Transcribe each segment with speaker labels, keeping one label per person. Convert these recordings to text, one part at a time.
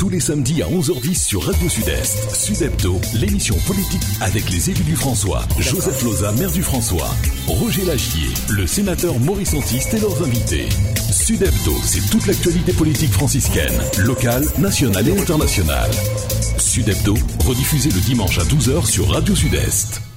Speaker 1: tous les samedis à 11h10 sur Radio Sud-Est. Sud-Hebdo, l'émission politique avec les élus du François. Joseph Loza, maire du François. Roger Lagier, le sénateur Maurice Antiste et leurs invités. Sud-Hebdo, c'est toute l'actualité politique franciscaine, locale, nationale et internationale. Sud-Hebdo, rediffusé le dimanche à 12h sur Radio Sud-Est.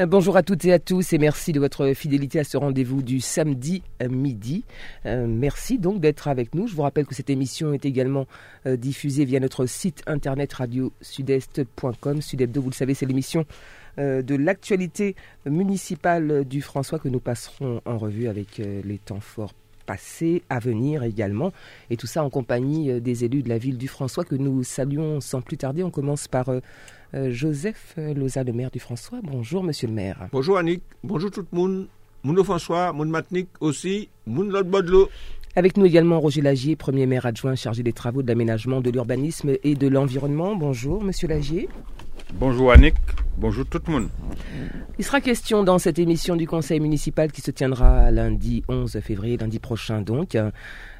Speaker 2: Euh, bonjour à toutes et à tous et merci de votre fidélité à ce rendez-vous du samedi midi. Euh, merci donc d'être avec nous. Je vous rappelle que cette émission est également euh, diffusée via notre site internet radio-sud-est.com. Sud-Hebdo, vous le savez, c'est l'émission de l'actualité municipale du François que nous passerons en revue avec les temps forts passés, à venir également, et tout ça en compagnie des élus de la ville du François que nous saluons sans plus tarder. On commence par euh, Joseph Loza, le maire du François. Bonjour, monsieur le maire.
Speaker 3: Bonjour, Annick. Bonjour, tout le monde. Mon François, mon Matnik aussi, l'autre Bodlo.
Speaker 2: Avec nous également Roger Lagier, premier maire adjoint chargé des travaux de l'aménagement, de l'urbanisme et de l'environnement. Bonjour, monsieur Lagier.
Speaker 4: Bonjour Annick, bonjour tout le monde.
Speaker 2: Il sera question dans cette émission du conseil municipal qui se tiendra lundi 11 février, lundi prochain donc,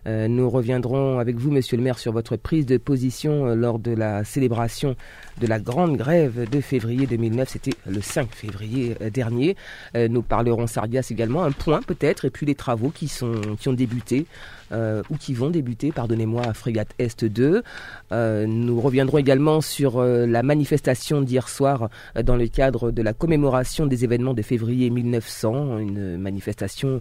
Speaker 2: euh, nous reviendrons avec vous, monsieur le maire, sur votre prise de position euh, lors de la célébration de la grande grève de février 2009. C'était le 5 février euh, dernier. nous parlerons Sardias également, un point peut-être, et puis les travaux qui, sont, qui ont débuté ou qui vont débuter, pardonnez-moi, à Frégate Est 2. nous reviendrons également sur la manifestation d'hier soir dans le cadre de la commémoration des événements de février 1900, une manifestation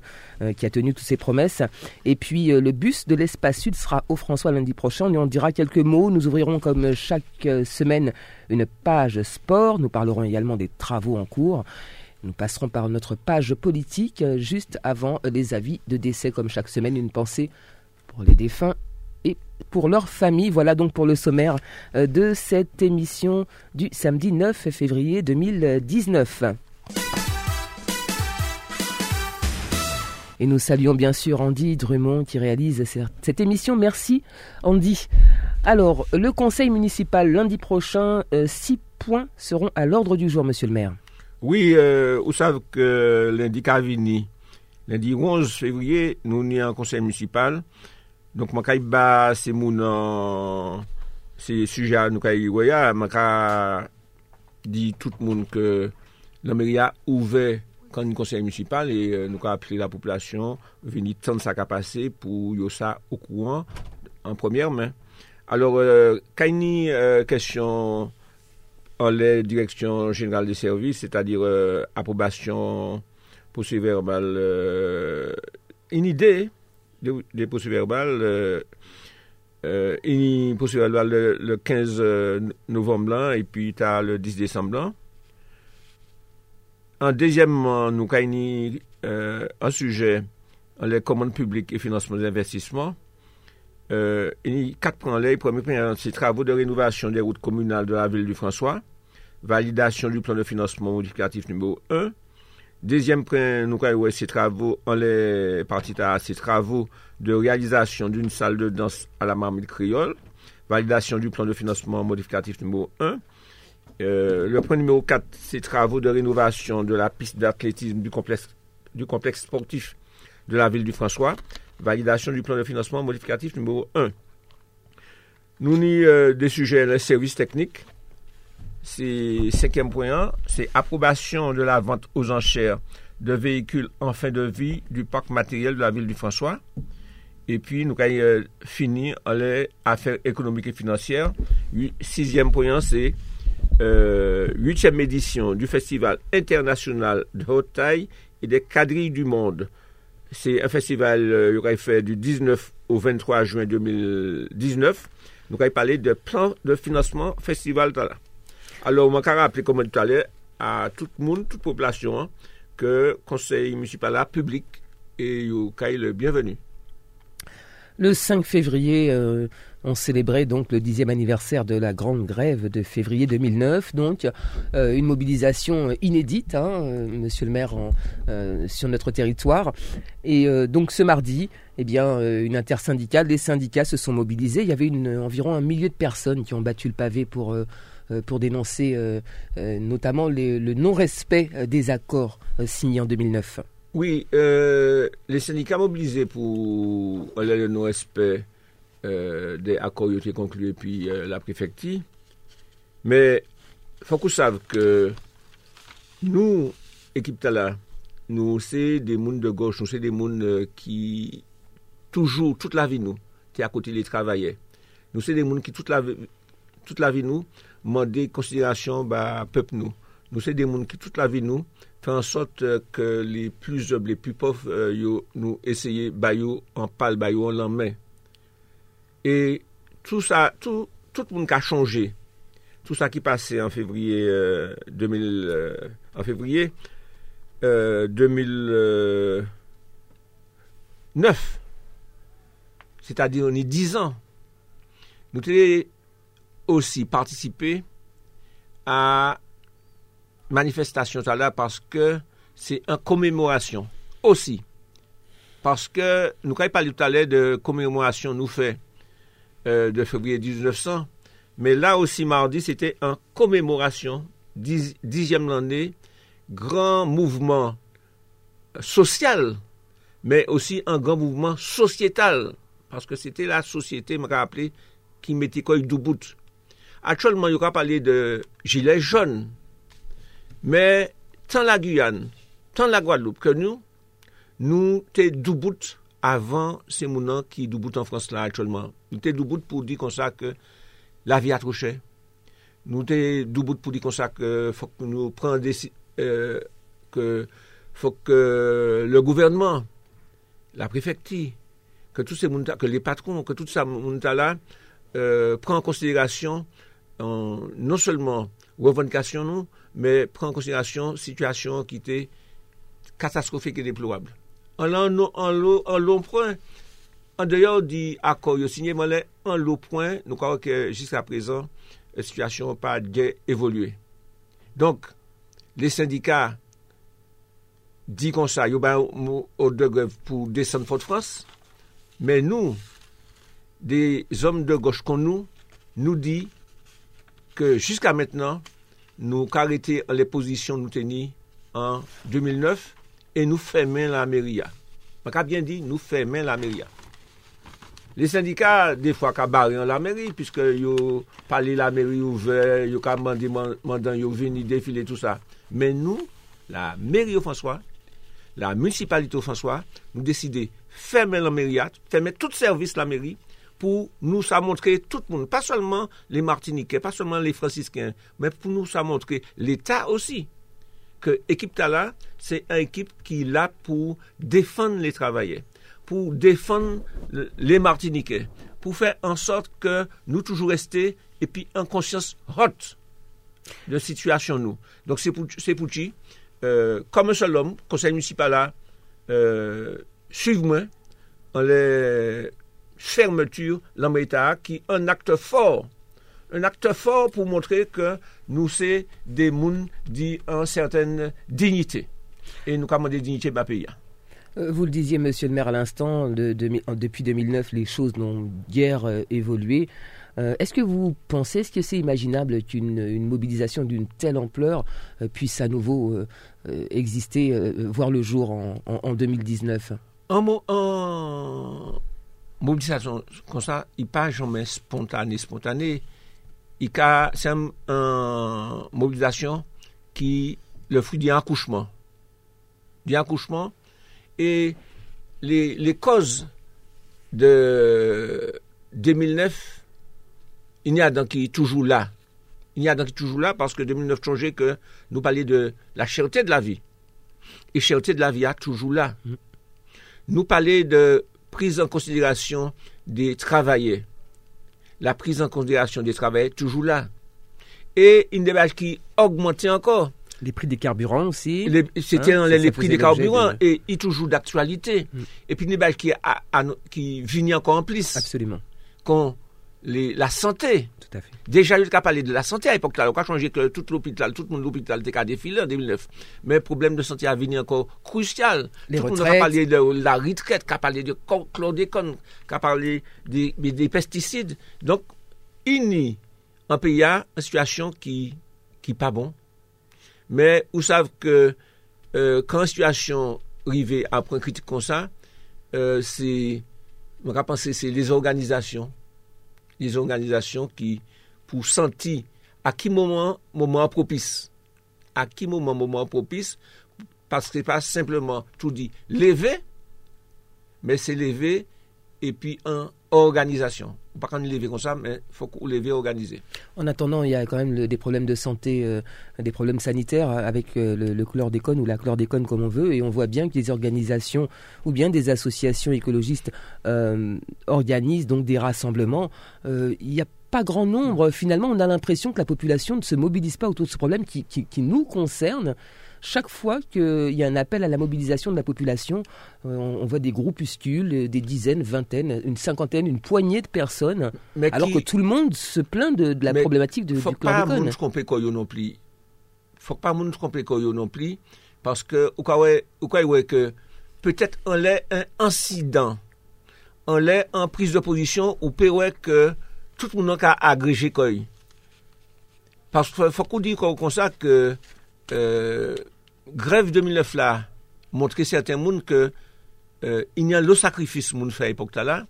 Speaker 2: qui a tenu toutes ses promesses. Et puis le bus de l'espace sud sera au François lundi prochain. On en dira quelques mots. Nous ouvrirons comme chaque euh, semaine une page sport. Nous parlerons également des travaux en cours. Nous passerons par notre page politique euh, juste avant les avis de décès comme chaque semaine. Une pensée pour les défunts et pour leur famille. Voilà donc pour le sommaire euh, de cette émission du samedi 9 février 2019. Et nous saluons bien sûr Andy Drummond qui réalise cette émission. Merci Andy. Alors, le conseil municipal lundi prochain, euh, six points seront à l'ordre du jour, monsieur le maire.
Speaker 3: Oui, euh, ou sav ke lendi Kavini, lendi 11 fevriye, nou ni an konsey municipal. Donk man ka i ba se moun an se suja nou ka i waya, man ka di tout moun ke la meri a ouve kan ni konsey municipal e nou ka apri la populasyon veni tan sa ka pase pou yo sa okouan an premyer men. Alors, euh, ka ni kesyon euh, la direction générale des services, c'est-à-dire euh, approbation procès verbal, une idée des procès verbal, une procès verbal le, 15 novembre et puis tu as le 10 décembre en deuxièmement, nous avons euh, un sujet, les commandes publiques et financement des investissements. Euh, il y a quatre points là. Premier point, c'est travaux de rénovation des routes communales de la ville du François. Validation du plan de financement modificatif numéro 1. Deuxième point, nous avons ces travaux, en les parties ces travaux de réalisation d'une salle de danse à la marmite créole. Validation du plan de financement modificatif numéro 1. Euh, le point numéro 4, c'est travaux de rénovation de la piste d'athlétisme du complexe, du complexe sportif de la ville du François. Validation du plan de financement modificatif numéro 1. Nous avons euh, des sujets, les services techniques. C'est cinquième point, c'est approbation de la vente aux enchères de véhicules en fin de vie du parc matériel de la ville du François. Et puis, nous avons euh, fini les affaires économiques et financières. Sixième point, c'est euh, huitième édition du Festival international de haute taille et des quadrilles du monde. C'est un festival euh, qui fait du 19 au 23 juin 2019. Nous allons parler de plan de financement festival. Alors, on va rappeler, comme tout à tout le monde, toute population, hein, que conseil municipal a public et le bienvenu.
Speaker 2: Le 5 février, euh, on célébrait donc le dixième anniversaire de la grande grève de février 2009, donc euh, une mobilisation inédite, hein, euh, Monsieur le Maire, sur notre territoire. Et donc ce mardi, eh bien, une intersyndicale, les syndicats se sont mobilisés. Il y avait environ un millier de personnes qui ont battu le pavé pour pour dénoncer notamment le non-respect des accords signés en 2009.
Speaker 3: Oui, euh, les syndicats mobilisés pour le non-respect des accords qui ont été conclus et puis la préfecture. Mais il faut qu'on sache que nous, équipe Tala, nous, c'est des mondes de gauche, nous, c'est des mondes qui, toujours, toute la vie, nous, qui à côté les travailleurs. Nous, c'est des mondes qui, toute la, toute la vie, nous, mande konsiderasyon ba pep nou. Nou se de moun ki tout la vi nou, fè an sot ke li plus job, li plus pof, euh, yo nou esye bayou an pal, bayou an lanmen. E tout sa, tout, tout moun ka chanje. Tout sa ki pase an fevriye euh, 2000, euh, an fevriye euh, 2009. Euh, C'est-à-dire, on y 10 ans. Nou te aussi participé à manifestation là parce que c'est une commémoration aussi. Parce que nous avons parlé tout à l'heure de commémoration nous fait de février 1900 mais là aussi, mardi, c'était en commémoration, dixième année, grand mouvement social, mais aussi un grand mouvement sociétal, parce que c'était la société, me rappelé, qui mettait quoi du bout. Actuellement, il y aura parlé de gilets jaunes, mais tant la Guyane, tant la Guadeloupe que nous, nous t'es bout avant ces mouvements qui bout en France là actuellement. Nous t'es bout pour dire comme ça que la vie a trop. Nous sommes bout pour dire comme ça que faut que nous prenions euh, que faut que le gouvernement, la préfecture, que tous ces que les patrons, que tout ça là prend en considération Euh, non selman revonikasyon nou, men pren konsiderasyon situasyon ki te katastrofik e deplorable. An lan nou, an lou, an lou pren, an deyor di akor yo sinye, man lè an lou pren, nou kwa wè ke jiska prezan, situasyon pa dje evolue. Donk, le syndika di kon sa, yo ba mou ou de grev pou desen fote Frans, men nou, de zom de goch kon nou, nou di, que jusqu'à maintenant, nous arrêté les positions nous tenues en 2009 et nous fermons la mairie. Je bien dit, nous fermons la mairie. Les syndicats, des fois, ka barré en la mairie, puisque yo parlé la mairie ouvert, yo ka mandé mandant yo venu défiler tout ça. Mais nous, la mairie au François, la municipalité au François, nous décidons fermer la mairie, fermer tout service la mairie, pour nous ça montrer tout le monde, pas seulement les Martiniquais, pas seulement les Franciscains, mais pour nous ça montrer l'État aussi. Que l'équipe Tala, c'est une équipe qui est là pour défendre les travailleurs pour défendre les Martiniquais, pour faire en sorte que nous toujours restés et puis en conscience haute de situation nous. Donc c'est pour, pour euh, comme un seul homme, conseil municipal là, euh, suivez-moi les fermetures, l'État qui est un acte fort un acte fort pour montrer que nous sommes des gens d'une certaine dignité. Et nous avons des dignités de pays.
Speaker 2: Euh, vous le disiez, monsieur le maire, à l'instant, depuis 2009, les choses n'ont guère euh, évolué. Euh, est-ce que vous pensez, est-ce que c'est imaginable qu'une mobilisation d'une telle ampleur puisse à nouveau exister, voir le jour en, 2019
Speaker 3: En, mobilisation comme ça, il n'est pas jamais spontané. spontané. C'est une mobilisation qui le fruit d'un accouchement. D'un accouchement et les, causes de 2009, il y a donc qui est toujours là. Il y a donc qui est toujours là parce que 2009 changeait que nous parlions de la cherté de la vie. Et cherté de la vie est toujours là. Nous parlions de prise en considération des travailleurs. La prise en considération des travailleurs toujours là. Et une débat qui augmentait encore.
Speaker 2: Les prix des carburants aussi.
Speaker 3: C'était hein, les, prix des carburants et il toujours d'actualité. Mm. Et puis, une qui, qui vient encore en plus.
Speaker 2: Absolument.
Speaker 3: Quand la santé.
Speaker 2: Tout à fait.
Speaker 3: Déjà, il a parlé de la santé à l'époque. On a changé que tout l'hôpital, tout le monde l'hôpital était défilé en 2009. Mais le problème de santé a venu encore crucial.
Speaker 2: Les
Speaker 3: tout
Speaker 2: le monde a
Speaker 3: parlé de la retraite, a parlé de chlordécone, a parlé des, des pesticides. Donc, il y a un pays une situation qui n'est pas bon mais vous savez que euh, quand la situation arrive à un point critique comme ça, euh, c'est, c'est les organisations des organisations qui, pour sentir à qui moment, moment propice, à qui moment, moment propice, parce que pas simplement tout dit lever, mais c'est lever et puis en organisation. Pas qu'on lever comme ça, mais faut qu'on lever organisé.
Speaker 2: En attendant, il y a quand même des problèmes de santé, euh, des problèmes sanitaires avec euh, le, le chlordécone ou la chlordécone comme on veut, et on voit bien que les organisations ou bien des associations écologistes euh, organisent donc des rassemblements. Il n'y a pas grand nombre. Finalement, on a l'impression que la population ne se mobilise pas autour de ce problème qui nous concerne. Chaque fois qu'il y a un appel à la mobilisation de la population, euh, on, on voit des groupuscules, euh, des dizaines, vingtaines, une cinquantaine, une poignée de personnes,
Speaker 3: Mais
Speaker 2: alors
Speaker 3: qui-
Speaker 2: que tout le monde se plaint de, de la
Speaker 3: Mais
Speaker 2: problématique de,
Speaker 3: faut
Speaker 2: du
Speaker 3: pas
Speaker 2: chlordécone.
Speaker 3: se tromper koyo non plus. Faut pas moun se non plus parce que ou quoi quoi que peut-être en l'est un incident. En l'est en prise de position ou peut que tout le monde a agrégé koy. Parce que faut qu'on dise comme ça que euh, grève 2009 là montrer certains monde que euh, il y a le sacrifice moun fait à l'époque là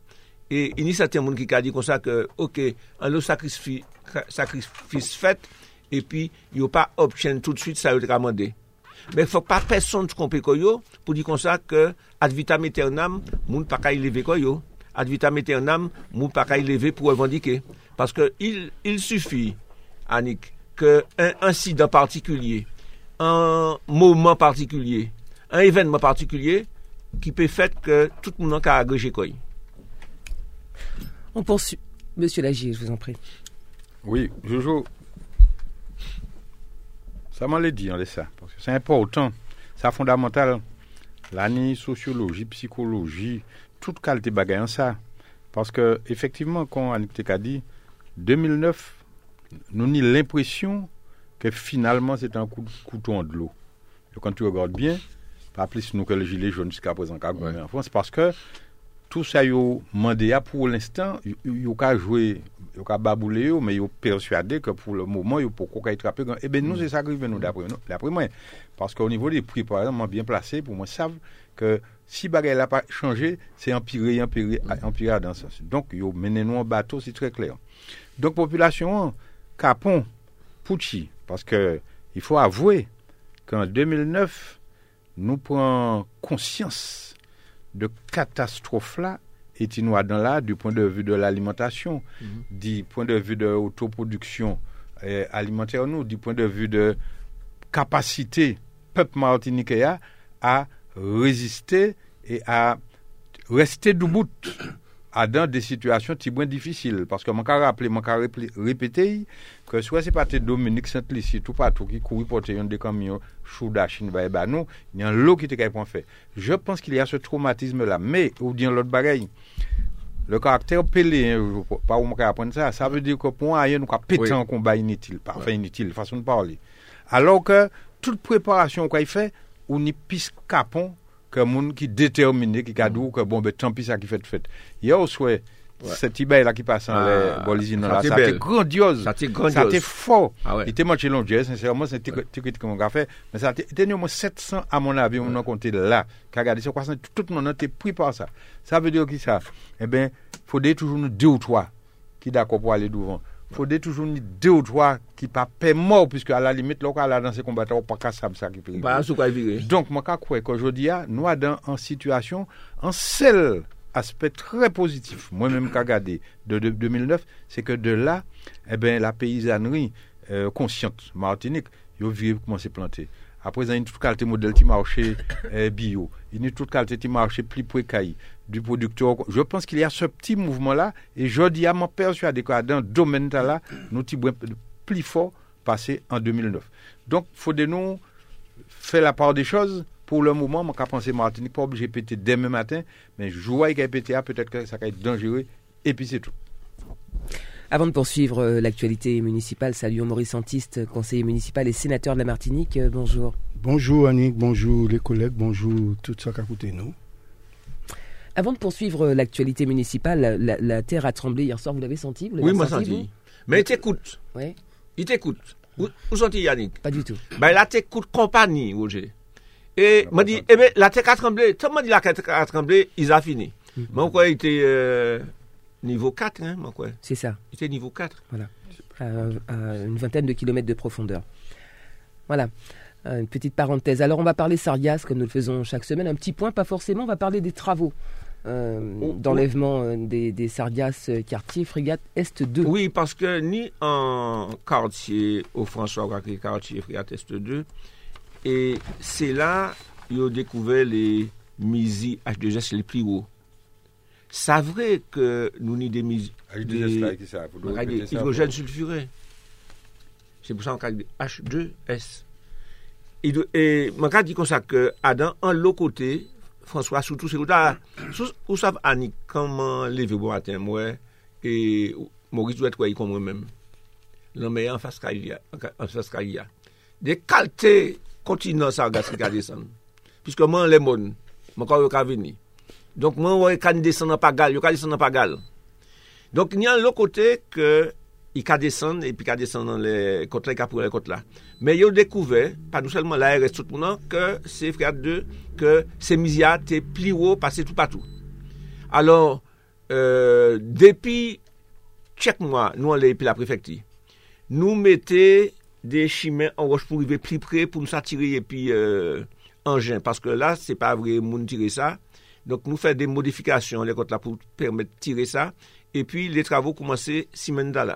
Speaker 3: et il y a certains monde qui a dit comme ça que OK un le sacrifice sacrifice fait et puis il a pas obtient tout de suite ça a demandé mais faut pas personne tromper koyo pour dire comme ça que ad vitam aeternam moun pas y lever koyo. Ad vitam aeternam moun pas y lever pour revendiquer. Parce que il il suffit Annick que un incident particulier un moment particulier un événement particulier qui peut faire que tout le monde a agrégé quoi.
Speaker 2: On poursuit. Monsieur Lagier, je vous en prie.
Speaker 4: Oui, Jojo, ça m'en l'a dit, on ça. Parce que c'est important, c'est fondamental. L'année sociologie, psychologie, toute qualité bagaille en ça. Parce que, effectivement, quand Annick Teka dit, 2009, nous avons l'impression que finalement c'est un coup, de couteau en de l'eau. Et quand tu regardes bien, pas plus nous que le gilet jaune jusqu'à présent qu'a ouais. en France, parce que tout ça, yo mandé à pour l'instant, yo ka joué, yo ka baboulé yo, mais yo persuadé que pour le moment, yo pour qu'on être attrapé. Eh bien, nous, mm. c'est ça qui nous d'après nous, d'après moi. Parce qu'au niveau des prix, par exemple, moi, bien placé, pour moi, savent que si bagaille n'a pas changé, c'est empiré, empiré, mm. empiré dans ce sens. Donc, yo mené nous en bateau, c'est très clair. Donc, population, Capon, Pucci, parce que il faut avouer qu'en 2009 nous prenons conscience de catastrophe là et nous dans là du point de vue de l'alimentation, du point de vue de l'autoproduction euh, alimentaire nous, du point de vue de capacité peuple martiniquais à résister et à rester debout à dans des situations qui sont difficiles parce que mon cas rappeler mon cas répéter que soit c'est pas Dominique Saint-Licy tout partout qui courir porter un des camions chouda chine ba ba nous il y a l'eau qui était capable fait je pense qu'il y a ce traumatisme là mais ou bien l'autre bagaille le caractère pelé, hein, je- pas où on peut apprendre ça, ça veut dire que pour un, nous
Speaker 3: Oui.
Speaker 4: un combat inutile, parfait inutile, façon de parler. Alors que toute préparation qu'on fait, on n'y pisse capon que moun qui déterminé, qui a dit que bon, ben tant pis ça qui fait fait. Hier au soir, cette ibaye là qui passe en
Speaker 3: Ah,
Speaker 4: les bolisines là, ça été
Speaker 3: belle.
Speaker 4: grandiose.
Speaker 3: Ça été
Speaker 4: fort.
Speaker 3: Ah ouais.
Speaker 4: Il était moitié long, sincèrement, c'est une critique que mon gars fait. Mais ça a été il y a au moins 700, à mon avis, on a compté là. Qui a quoi ça, tout le monde a été pris par ça. Ça veut dire qui ça? Eh bien, faut dire toujours nous deux ou trois qui d'accord pour aller devant. Fode toujou ni de ou dwa ki pa pe mor, piske a la limit lò ka la dan se kombata ou pa ka sab sa ki pe.
Speaker 3: Ba, sou ka vire.
Speaker 4: Donk, mwen ka kwe ko jodi a, nou a dan an situasyon, an sel aspet tre pozitif, mwen menm ka gade, de, de 2009, se ke de la, e eh ben la peyizanri konsyant euh, martinik, yo vire pou koman se plante. Planté. Après, il y a toute qualité modèle qui marché euh, bio, il y a toute qualité qui marché plus précaire, du producteur. Je pense qu'il y a ce petit mouvement-là, et je dis à mon persuadé que dans le domaine là, nous sommes plus fort passé en 2009. Donc, il faut de nous fait la part des choses. Pour le moment, mon cas pensé Martinique, pas obligé de péter demain matin, mais je vois qu'il pété, peut-être que ça va être dangereux, et puis c'est tout.
Speaker 2: Avant de poursuivre euh, l'actualité municipale, saluons Maurice Santiste, conseiller municipal et sénateur de la Martinique. Euh, bonjour.
Speaker 5: Bonjour Annick, bonjour les collègues, bonjour tout ça qui nous.
Speaker 2: Avant de poursuivre euh, l'actualité municipale, la, terre a tremblé hier soir, vous l'avez senti vous
Speaker 3: Oui, moi
Speaker 2: ressenti,
Speaker 3: senti. Mais il t'écoute.
Speaker 2: Ouais,
Speaker 3: Il t'écoute. Où, où Yannick?
Speaker 2: Pas du tout.
Speaker 3: Ben, la t'écoute compagnie, Roger. Et m'a dit, eh ben, la terre a tremblé. Tout le monde dit la terre a tremblé, ils ont fini. Mais pourquoi il était, euh, niveau 4, hein, moi, quoi.
Speaker 2: C'est ça.
Speaker 3: C'était niveau 4.
Speaker 2: à, à une vingtaine de kilomètres de profondeur. Voilà, Euh, une petite parenthèse. Alors on va parler Sargasses comme nous le faisons chaque semaine. Un petit point, pas forcément, on va parler des travaux euh,
Speaker 3: Oh,
Speaker 2: d'enlèvement euh, des, des Sargasses euh, quartier frégate Est 2.
Speaker 3: Oui, parce que ni en quartier au François Ouakri, quartier Frégate Est 2, et c'est là ils ont découvert les MISI H2S les plus hauts. Sa vre ke nou ni
Speaker 4: demiz...
Speaker 3: Hydrogène sulfuré. Se pou sa an kak de H2S. Man kak di kon sa ke Adan an lo kote, François, sou tou se kouta, ou sav anik kaman leve bo aten mwen, e Maurice dwe twayi kon mwen men. Lan meye an faskal ya. De kalte kontinans a gas ki kade san. Piske man le moun, man kon yo ka veni. Donk mwen wè kan desen nan pagal, yo kan desen nan pagal. Donk nyan lò kote ke i ka desen, epi ka desen nan le kote, ka pou le kote la. Men yo dekouve, pa nou selman la RS tout mounan, ke se freyat de, ke se mizya te pli wò pase tout patou. Alors, euh, depi, chek mwa, nou an le epi la prefekti, nou mette de chimen an roche pou rive pli pre pou nou sa tire epi euh, anjen. Paske la, se pa vre moun tire sa, Donc, nous faisons des modifications, là, pour permettre de tirer ça. Et puis, les travaux commençaient là.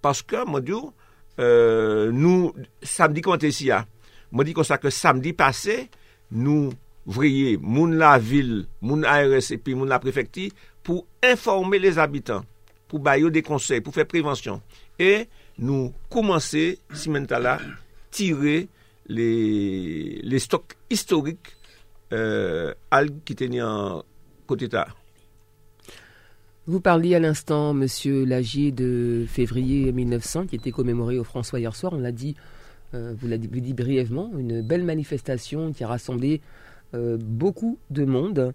Speaker 3: Parce que, mon Dieu, euh, nous, samedi, quand ici, moi dis comme ça que samedi passé, nous voyons la ville, moun ARS et puis la préfecture pour informer les habitants, pour bailler des conseils, pour faire prévention. Et nous semaine là, tirer les, les stocks historiques euh, algues qui tenaient en côté tard.
Speaker 2: Vous parliez à l'instant, monsieur Lagier, de février 1900, qui était commémoré au François hier soir. On l'a dit, euh, vous l'avez dit brièvement, une belle manifestation qui a rassemblé euh, beaucoup de monde.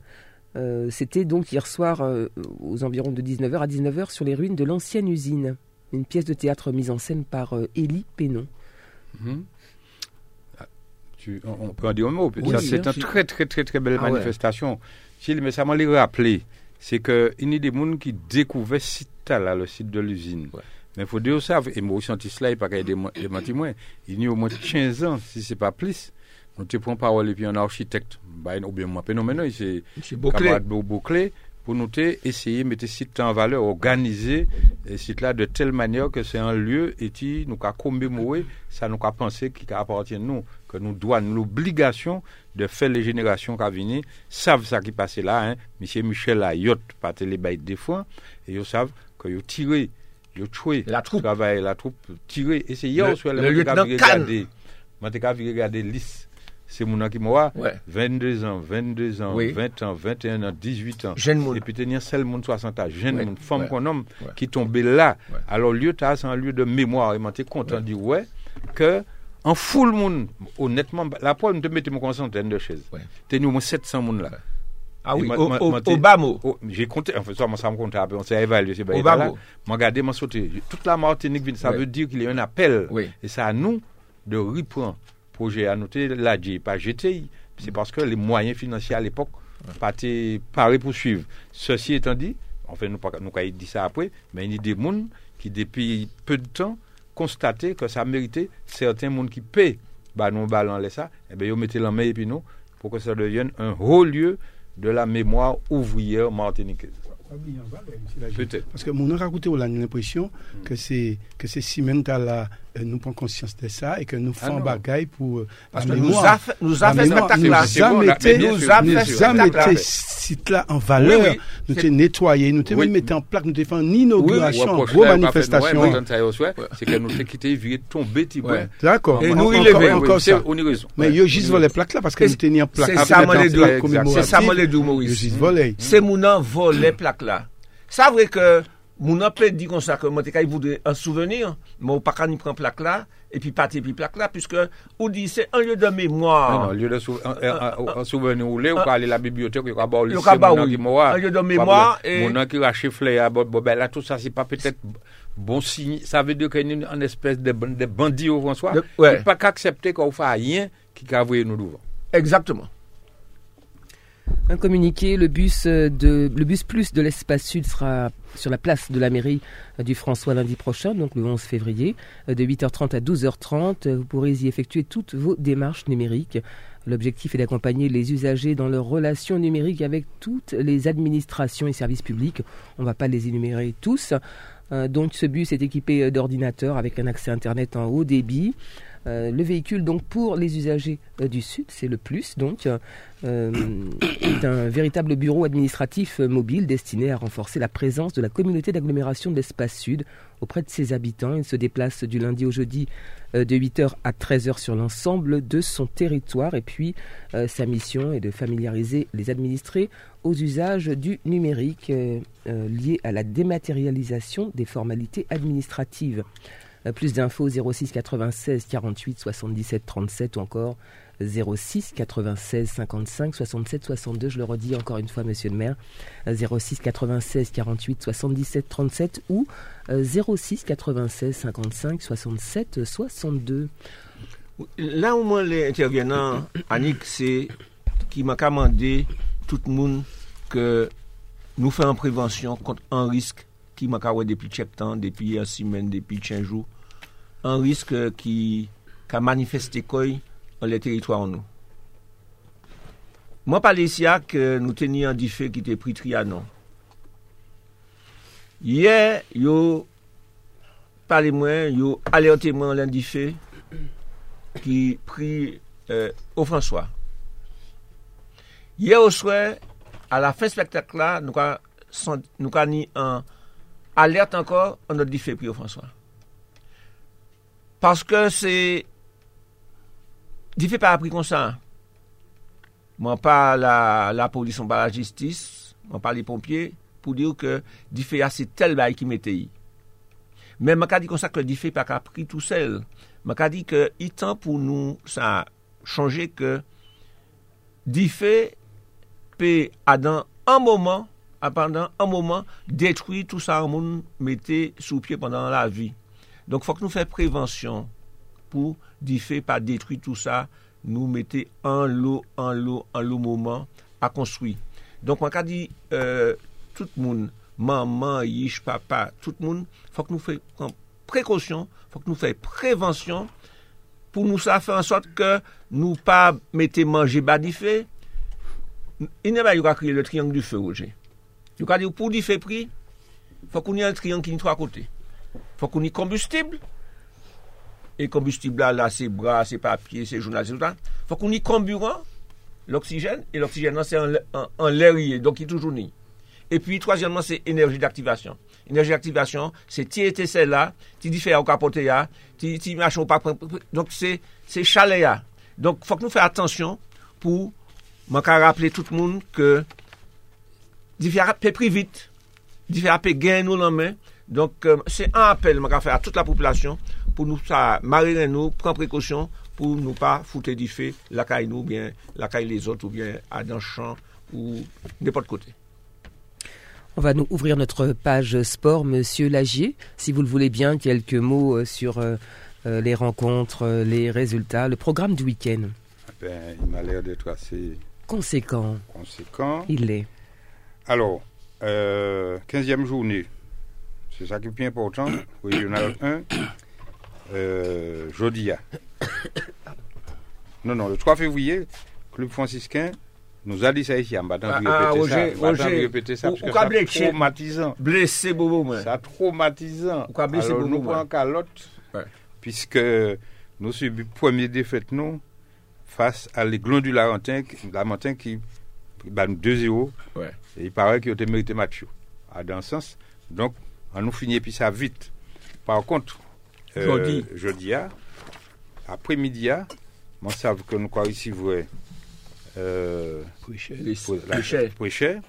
Speaker 2: Euh, C'était donc hier soir, euh, aux environs de 19h à 19h, sur les ruines de l'ancienne usine. Une pièce de théâtre mise en scène par euh, Élie Pénon.
Speaker 4: Mhm. Tu- on, on peut en dire un mot.
Speaker 2: Oui,
Speaker 4: c'est une très, très, très, très belle
Speaker 3: Ah ouais.
Speaker 4: manifestation. Gilles, mais ça m'a les rappelé. C'est qu'il y a des gens qui découvraient ce site là, le site de l'usine.
Speaker 3: Ouais.
Speaker 4: Mais il faut dire ça, et moi, senti cela, il n'y a pas des démenti moins. Il y a au moins 15 ans, si ce n'est pas plus. Nous te prenons parole et puis un architecte, bah, ou bien moi, c'est
Speaker 3: C'est Beauclé.
Speaker 4: Pour nous essayer de mettre ce site en valeur, organiser ce site là de telle manière que c'est un lieu et qui nous a commémoré, ça nous a pensé qui appartient à nous, que nous devons l'obligation de faire les générations qui viennent, savent ça qui passait là, hein. Monsieur Michel a yacht, pas les bails des fois, et ils savent que ils tiré, ils tué,
Speaker 3: La troupe.
Speaker 4: travail, la troupe tiré, hier
Speaker 3: Le- le lieutenant
Speaker 4: moi, j'ai regardé liste, c'est mon qui m'a
Speaker 3: Ouais.
Speaker 4: 22 ans, 22 ans,
Speaker 3: Oui.
Speaker 4: 20 ans, 21 ans, 18 ans.
Speaker 3: Jeune monde.
Speaker 4: Et puis tenir seul monde 60 ans, jeune
Speaker 3: Ouais.
Speaker 4: monde, femme
Speaker 3: Ouais.
Speaker 4: qu'on homme,
Speaker 3: Ouais.
Speaker 4: qui tombait là. Alors, lieu, t'as, c'est un lieu de mémoire. Et t'es content de dire, ouais, que, en full monde, honnêtement, la poêle, nous te mettons une centaine de chaises.
Speaker 3: Ouais.
Speaker 4: T'es au moins 700 monde là.
Speaker 3: Ah oui, au, bas mot.
Speaker 4: Oh, j'ai compté, enfin, ça, ça me compte peu, on s'est évalué,
Speaker 3: Au bas mot.
Speaker 4: Moi, regardez, moi, sauté. Toute la Martinique, ça veut dire qu'il y a un appel.
Speaker 3: Oui.
Speaker 4: Et c'est à nous de reprendre projet à noter là, j'ai pas GTI. C'est parce que les moyens financiers à l'époque pas été parés pour suivre. Ceci étant dit, enfin, nous pas nous pas dit ça après, mais il y a des gens qui, depuis peu de temps, constataient que ça méritait certains gens qui paient bah, nous ballons les ça, et bien, ils mettaient la main et puis nous, pour que ça devienne un haut lieu de la mémoire ouvrière martiniquaise. Peut-être.
Speaker 5: Parce que mon a raconté, on a l'impression que c'est que c'est Cimenta là, nous prenons conscience de ça et que nous
Speaker 4: Ah
Speaker 5: faisons
Speaker 4: non.
Speaker 5: bagaille pour euh,
Speaker 3: Parce que nous
Speaker 5: mémoire.
Speaker 3: a fait, nous a spectacle
Speaker 5: nous
Speaker 3: là.
Speaker 5: a
Speaker 3: nous a
Speaker 5: a
Speaker 3: là.
Speaker 5: mis site là en valeur,
Speaker 3: Oui, oui.
Speaker 5: nous t'ai nettoyé, nous t'ai
Speaker 4: Oui.
Speaker 5: mis en plaque, nous t'ai fait une inauguration,
Speaker 4: Ou approche
Speaker 5: gros
Speaker 4: là, ou pas fait,
Speaker 5: manifestation.
Speaker 4: C'est que nous t'ai quitté, viré, tombé, petit
Speaker 3: Ouais.
Speaker 5: D'accord.
Speaker 3: Et nous, il est
Speaker 5: encore ça. Mais
Speaker 4: on y
Speaker 5: juste
Speaker 4: raison.
Speaker 5: volé plaque là parce que nous tenions plaque.
Speaker 3: c'est ça. C'est ça, Maurice.
Speaker 5: juste.
Speaker 3: C'est mon volé plaque là. Ça vrai que mon peut dire comme ça que moi il voudrait un souvenir, mais on pas qu'à prendre plaque là et puis partir puis plaque là puisque on dit c'est un lieu de
Speaker 4: Ah non,
Speaker 3: mémoire.
Speaker 4: au lieu de sou- un- un- un- souvenir ou ou aller à la bibliothèque, il y a
Speaker 3: Il a pas, oui. Un lieu de mémoire
Speaker 4: Mon qui fleur, à bord- bon, ben là, tout ça, c'est pas peut-être bon signe. Ça veut dire qu'il y a une espèce de, de bandit au François.
Speaker 3: De- ouais.
Speaker 4: Il pas qu'accepter qu'on fait rien qui a nous devant.
Speaker 3: Exactement.
Speaker 2: Un communiqué, le bus, de, le bus plus de l'espace sud sera sur la place de la mairie du François lundi prochain, donc le 11 février, de 8h30 à 12h30. Vous pourrez y effectuer toutes vos démarches numériques. L'objectif est d'accompagner les usagers dans leurs relations numériques avec toutes les administrations et services publics. On ne va pas les énumérer tous. Euh, donc ce bus est équipé d'ordinateurs avec un accès Internet en haut débit. Euh, le véhicule, donc pour les usagers euh, du Sud, c'est le plus, donc, euh, est un véritable bureau administratif mobile destiné à renforcer la présence de la communauté d'agglomération de Sud auprès de ses habitants. Il se déplace du lundi au jeudi de 8h à 13h sur l'ensemble de son territoire. Et puis, sa mission est de familiariser les administrés aux usages du numérique liés à la dématérialisation des formalités administratives. Euh, plus d'infos 06 96 48 77 37 ou encore 06 96 55 67 62. Je le redis encore une fois, monsieur le maire. 06 96 48 77 37 ou 06 96 55 67 62.
Speaker 3: Là où moi les intervenants, Annick, c'est qui m'a commandé tout le monde que nous faisons prévention contre un risque qui m'a depuis quelques temps, depuis une semaine, depuis 15 jours an risk ki ka manifeste koy an le teritwa an nou. Mwen pale siya ke nou teni an di fe ki te pri trianon. Ye, yo pale mwen, yo alerte mwen an di fe ki pri euh, ofanswa. Ye ou swe, a la fin spektak la, nou ka, son, nou ka ni an alerte anko an di fe pri ofanswa. Paske se... Di fe pa apri konsan. Mwen pa la, la polis, mwen pa la jistis, mwen pa li pompye, pou diyo ke di fe ase tel bay ki mete yi. Men mwen ka di konsan ke di fe pa ka apri tou sel. Mwen ka di ke itan pou nou sa chanje ke di fe pe adan an mouman, apandan an mouman, detwi tout sa moun mette sou pie pandan la vi. Donk fòk nou fè prevensyon pou di fè pa detri tout sa, nou mette an lo, an lo, an lo mouman a konstoui. Donk wanka di euh, tout moun, maman, yish, papa, tout moun, fòk nou fè prekosyon, fòk nou fè prevensyon pou nou sa fè an sot ke nou pa mette manje ba di fè, inè ba yu ka kriye le triyank du fè, ou jè. Yu ka di pou di fè pri, fòk ou ni an triyank ki ni tro a kote. Fok ou ni kombustible. E kombustible la la, se bra, se papye, se jounal, se joutan. Fok ou ni komburan, l'oksijen, e l'oksijen nan se an lèrye, donk yi toujou ni. E pi, troasyonman, se enerji d'aktivasyon. Enerji d'aktivasyon, se ti ete se la, ti di fe a ou kapote ya, ti machan ou pa, donk se chale ya. Donk fok nou fè atensyon pou man ka rappele tout moun ke di fè apè privit, di fè apè gen nou nan men, donc, euh, c'est un appel faire à toute la population pour nous ça, mariner nous, prendre précaution pour ne pas foutre du fait la caille nous, bien la caille les autres, ou bien à dans le champ, ou n'importe côté.
Speaker 2: On va nous ouvrir notre page sport, Monsieur Lagier. Si vous le voulez bien, quelques mots euh, sur euh, les rencontres, les résultats, le programme du week-end.
Speaker 4: Ah ben, il m'a l'air d'être assez
Speaker 2: conséquent.
Speaker 4: Conséquent.
Speaker 2: Il l'est.
Speaker 4: Alors, 15e journée. C'est ça qui est plus important. Régional 1, euh, Jodia. Non, non, le 3 février, Club franciscain nous a dit ça ici, en battant
Speaker 3: ah, ah, Roger,
Speaker 4: ça.
Speaker 3: Roger,
Speaker 4: répéter ça, ça traumatisant.
Speaker 3: Blessé Bobo.
Speaker 4: Ça traumatisant.
Speaker 3: Ou blessé
Speaker 4: Alors,
Speaker 3: nous
Speaker 4: prenons calotte, puisque nous subissons première défaite, nous, face à l'aiglon du Lamentin qui bat nous 2-0.
Speaker 3: Ouais.
Speaker 4: Et il paraît qu'il a mérité match. À dans ce sens. Donc, on nous finit puis ça vite. Par contre,
Speaker 3: euh,
Speaker 4: jeudi, après-midi, moi savent que nous croyons ici vrai. Euh,
Speaker 3: pour
Speaker 4: cher.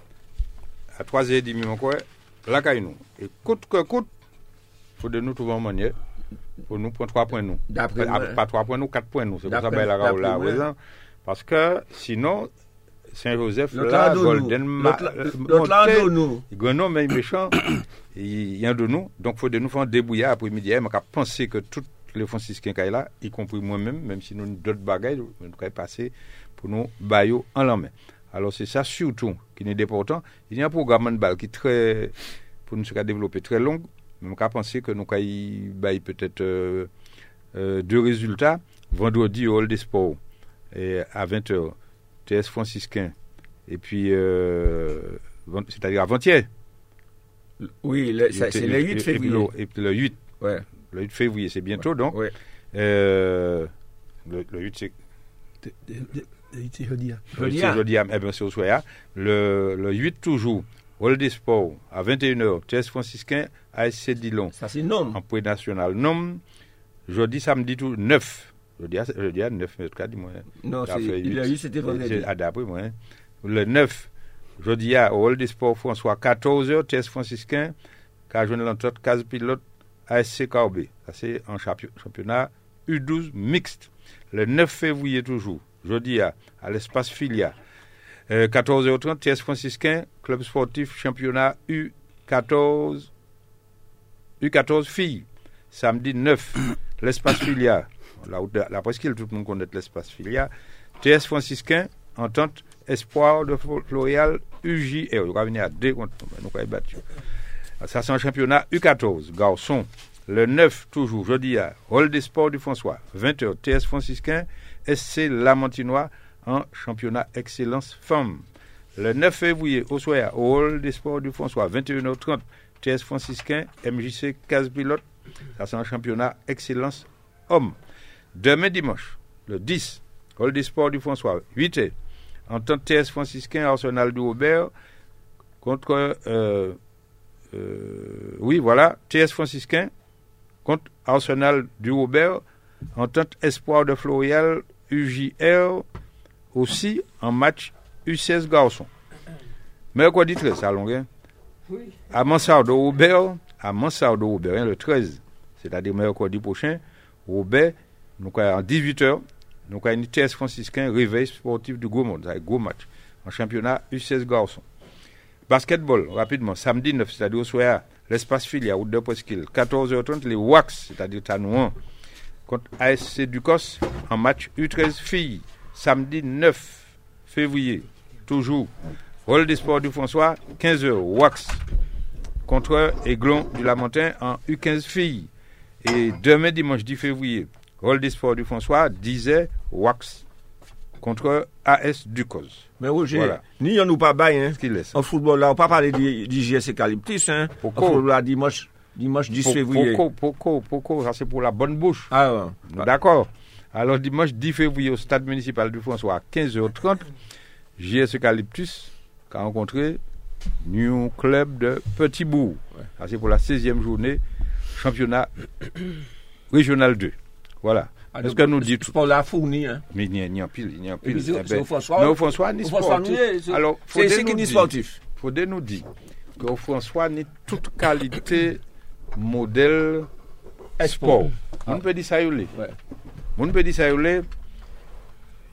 Speaker 4: À 3h30, on croit, là, nous. Et coûte que coûte, il faut de nous trouver un manière pour nous prendre 3 points nous. Pas 3 points nous, 4 points nous. C'est pour ça que la là, Parce que sinon, Saint-Joseph, là, Golden,
Speaker 3: l'autre là, nous.
Speaker 4: Grenon, mais méchant, il y a de nous. Donc, il faut de nous faire un débrouillard après-midi. Je penser que tous les franciscains qui sont là, y compris moi-même, même si nous d'autres bagages, nous devons passer pour nous bailler en la main. Alors c'est ça surtout qui est important. Il y a un programme de balle qui est très, pour nous développer très long. Mais on peut penser que nous avons peut-être euh, euh, deux résultats. Vendredi au Hall des Sports à 20h, TS franciscain. Et puis, euh, c'est-à-dire avant-hier.
Speaker 3: Oui, c'est le 8 février.
Speaker 4: Et puis le 8.
Speaker 3: Ouais.
Speaker 4: Le 8 février, c'est bientôt, donc.
Speaker 3: Ouais.
Speaker 4: Euh, le, le 8, c'est.
Speaker 5: C'est jeudi.
Speaker 4: C'est jeudi, eh bien, c'est au soir. Le, le 8, toujours. Hall des Sports, à 21h, TS franciscain, ASC Dillon.
Speaker 3: Ça, c'est nom.
Speaker 4: En point national. Nom, jeudi, samedi, tout, 9. Jeudi, jeudi à 9 mètres, dis-moi.
Speaker 3: Non, c'est, il a eu, c'était vendredi.
Speaker 4: D'après moi. Le 9, jeudi à Hall des Sports François, 14h, TS franciscain, Cajon l'entente, case pilote, ASC Carbé. Ça, c'est en championnat U12 mixte. Le 9 février, toujours, jeudi à, à l'espace Filia. 14h30, TS franciscain, club sportif, championnat U14, U14 filles. Samedi 9, l'espace Filia. La, la presqu'île, tout le monde connaît l'espace Filia. TS franciscain, entente espoir de Floréal UJR. On va venir à deux contre. Ça, c'est un championnat U14, garçon. Le 9, toujours, jeudi à Hall des Sports du François, 20h, TS franciscain, SC Lamantinois, en championnat excellence femmes. Le 9 février, au soir, Hall des Sports du François, 21h30, TS franciscain, MJC 15 pilotes. Ça, c'est un championnat excellence homme. Demain dimanche, le 10, Hall des Sports du François, 8h, en tant que TS franciscain, Arsenal du Robert, contre. Euh, euh, oui, voilà, TS franciscain, contre Arsenal du Robert, en tant qu'espoir de Florial, UJR, aussi en match U16 garçon. Mercredi 13, à Longuin. Oui. À Mansard de Robert, à Mansard de Robert, hein, le 13, c'est-à-dire mercredi prochain, Robert, nous en 18h, nous avons une TS franciscain réveil sportif du monde, avec gros match, en championnat U16 garçon. Basketball, rapidement, samedi 9, c'est-à-dire au soir, l'espace filia, route de Presqu'île, 14h30, les WAX, c'est-à-dire Tanouan, contre ASC Ducos, en match U13 filles samedi 9 février, toujours, Rôle des sports du François, 15h, Wax, contre Aiglon du Lamentin en U15 filles. Et demain, dimanche 10 février, Sports du François, 10h, Wax, contre AS Ducos.
Speaker 3: Mais Roger, voilà. ni on nous pas bail, hein.
Speaker 4: Ce laisse.
Speaker 3: En football, là, on pas parler d'IGS Eucalyptus, hein.
Speaker 4: Pourquoi?
Speaker 3: En football, là, dimanche, dimanche 10 février.
Speaker 4: Pourquoi, pourquoi, pourquoi, ça c'est pour la bonne bouche.
Speaker 3: Ah ouais.
Speaker 4: D'accord. Alors dimanche 10 février au stade municipal du François à 15h30, JS Eucalyptus a rencontré New Club de Petit Bourg. Ouais. C'est pour la 16e journée championnat régional 2. Voilà.
Speaker 3: Ah, Est-ce que nous dit
Speaker 4: tout
Speaker 3: pour la fournie hein.
Speaker 4: Mais il y a un pile, il y a un pile.
Speaker 3: C'est François.
Speaker 4: Au François ni sportif.
Speaker 3: Alors, c'est qui ni sportif.
Speaker 4: Faudrait nous dire qu'au François ni toute qualité modèle sport. On peut dire ça, Yolé. Moun peut dire ça,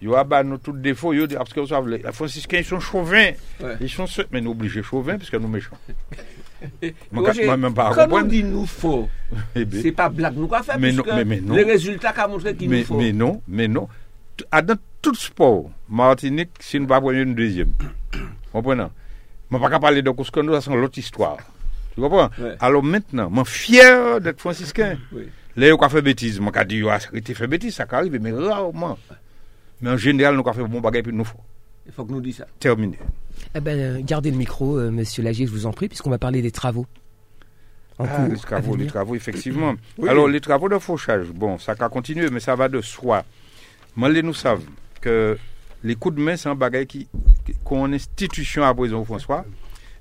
Speaker 4: yo yo a bah nous tout défaut, yo parce que vous savez, les franciscains ils sont chauvins.
Speaker 3: Ouais.
Speaker 4: Ils sont mais nous obligés chauvins parce que nous méchants.
Speaker 3: Moi, même pas Quand on dit nous faut,
Speaker 4: Eh ben,
Speaker 3: c'est pas blague nous quoi faire
Speaker 4: Mais non, mais- mais non.
Speaker 3: les résultats qu'a montré qu'il nous faut.
Speaker 4: mais non, mais non. À Dans tout sport, Martinique, si nous ne pas prendre une deuxième. Comprenez? Je ne pas parler de Kouskondo, ça c'est l'autre histoire. Tu comprends?
Speaker 3: Ouais.
Speaker 4: Alors maintenant, je suis fier d'être franciscain.
Speaker 3: Oui.
Speaker 4: Là, on a fait bêtise? Je dis, ah, ça a fait bêtise, ça arrive, mais rarement. Mais en général, nous avons fait bon bagage, puis nous faut.
Speaker 3: Il faut que nous disions ça.
Speaker 4: Terminé.
Speaker 2: Eh ben, gardez le micro, euh, monsieur Lagier, je vous en prie, puisqu'on va parler des travaux. En
Speaker 4: Ah,
Speaker 2: cours
Speaker 4: les travaux, les travaux, effectivement.
Speaker 3: Oui.
Speaker 4: Alors, les travaux de fauchage, bon, ça va continuer, mais ça va de soi. Moi, nous savons que les coups de main, c'est un bagage qui, qui- qu'on institution à présent, François,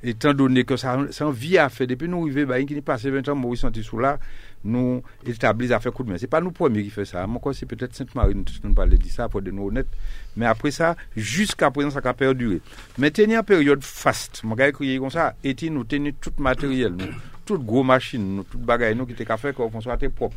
Speaker 4: étant donné que ça, ça en vie à faire. Depuis nous arrivons, bah, qui n'est passé 20 ans, Maurice Antissou là, nous établissons à faire coup de main. C'est pas nous premiers qui fait ça. Quoi, c'est peut-être Sainte-Marie, nous, nous parler de ça, pour de nous honnêtes. Mais après ça, jusqu'à présent, ça a perdurer. Mais tenir une période faste, mon gars, crier comme ça, et nous tenir tout matériel, nous, toute gros machine, nous, toute bagaille, nous, qui était qu'à faire, qu'on soit propre.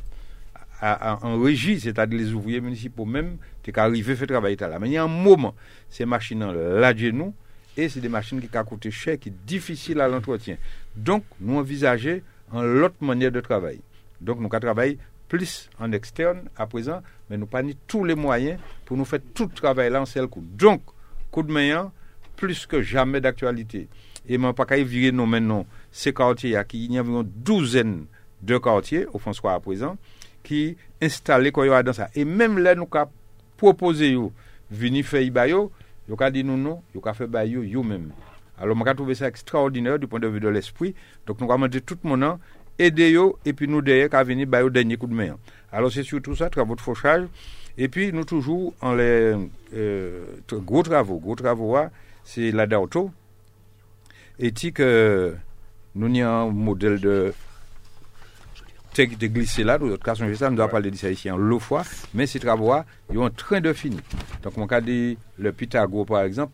Speaker 4: En régie, c'est-à-dire les ouvriers municipaux même, t'es qu'arrivé faire travailler là. Mais il y a un moment, ces machines là, de nous, et c'est des machines qui coûté cher, qui sont difficiles à l'entretien. Donc, nous envisageons une autre manière de travailler. Donc, nous travaillé plus en externe à présent, mais nous ni tous les moyens pour nous faire tout le travail là en seul coup. Donc, coup de main, plus que jamais d'actualité. Et moi, pas virer non maintenant ces quartiers, il y a environ douzaine de quartiers, au François à présent, qui installés dans ça. Et même là, nous avons proposé, venir faire bayo, nous avons dit non, non, nous avons fait bayo, yo même. Alors, j'ai trouvé ça extraordinaire du point de vue de l'esprit. Donc, nous avons demandé tout le monde, aider yo, et puis nous, derrière, qu'à venir bayo dernier coup de main. Alors, c'est surtout ça, travaux de fauchage. Et puis, nous, toujours, en les euh, gros travaux, gros travaux, c'est la d'auto. Et que nous avons un modèle de de glisser là, d'autres cas, on doit parler de ça ici en l'eau fois, mais ces travaux, ils sont en train de finir. Donc, mon cas dit, le Pythagore, par exemple,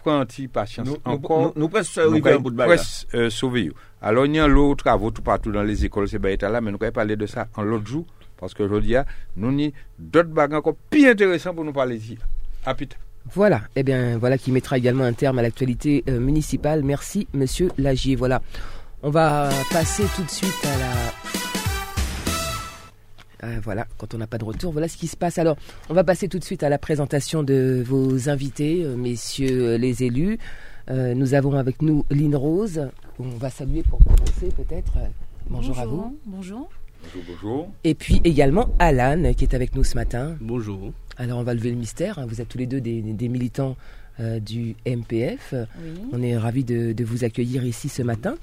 Speaker 4: prend un petit patience
Speaker 3: nous,
Speaker 4: encore.
Speaker 3: Nous, nous, presque arriver un bout de balle.
Speaker 4: Presque euh, sauver. Alors, il y a l'autre travaux tout partout dans les écoles, c'est là, mais nous allons parler de ça en l'autre jour, parce que je dis, nous avons d'autres bagages encore plus intéressants pour nous parler ici. À plus
Speaker 2: Voilà, eh bien voilà qui mettra également un terme à l'actualité euh, municipale. Merci Monsieur Lagier. Voilà, on va passer tout de suite à la euh, voilà, quand on n'a pas de retour, voilà ce qui se passe. Alors, on va passer tout de suite à la présentation de vos invités, euh, messieurs les élus. Euh, nous avons avec nous Lynn Rose. On va saluer pour commencer peut-être. Bonjour, à vous.
Speaker 6: Bonjour.
Speaker 4: Bonjour, bonjour.
Speaker 2: Et puis également Alan qui est avec nous ce matin.
Speaker 7: Bonjour.
Speaker 2: Alors on va lever le mystère. hein. Vous êtes tous les deux des, des militants euh, du MPF.
Speaker 6: Oui.
Speaker 2: On est ravis de, de vous accueillir ici ce matin.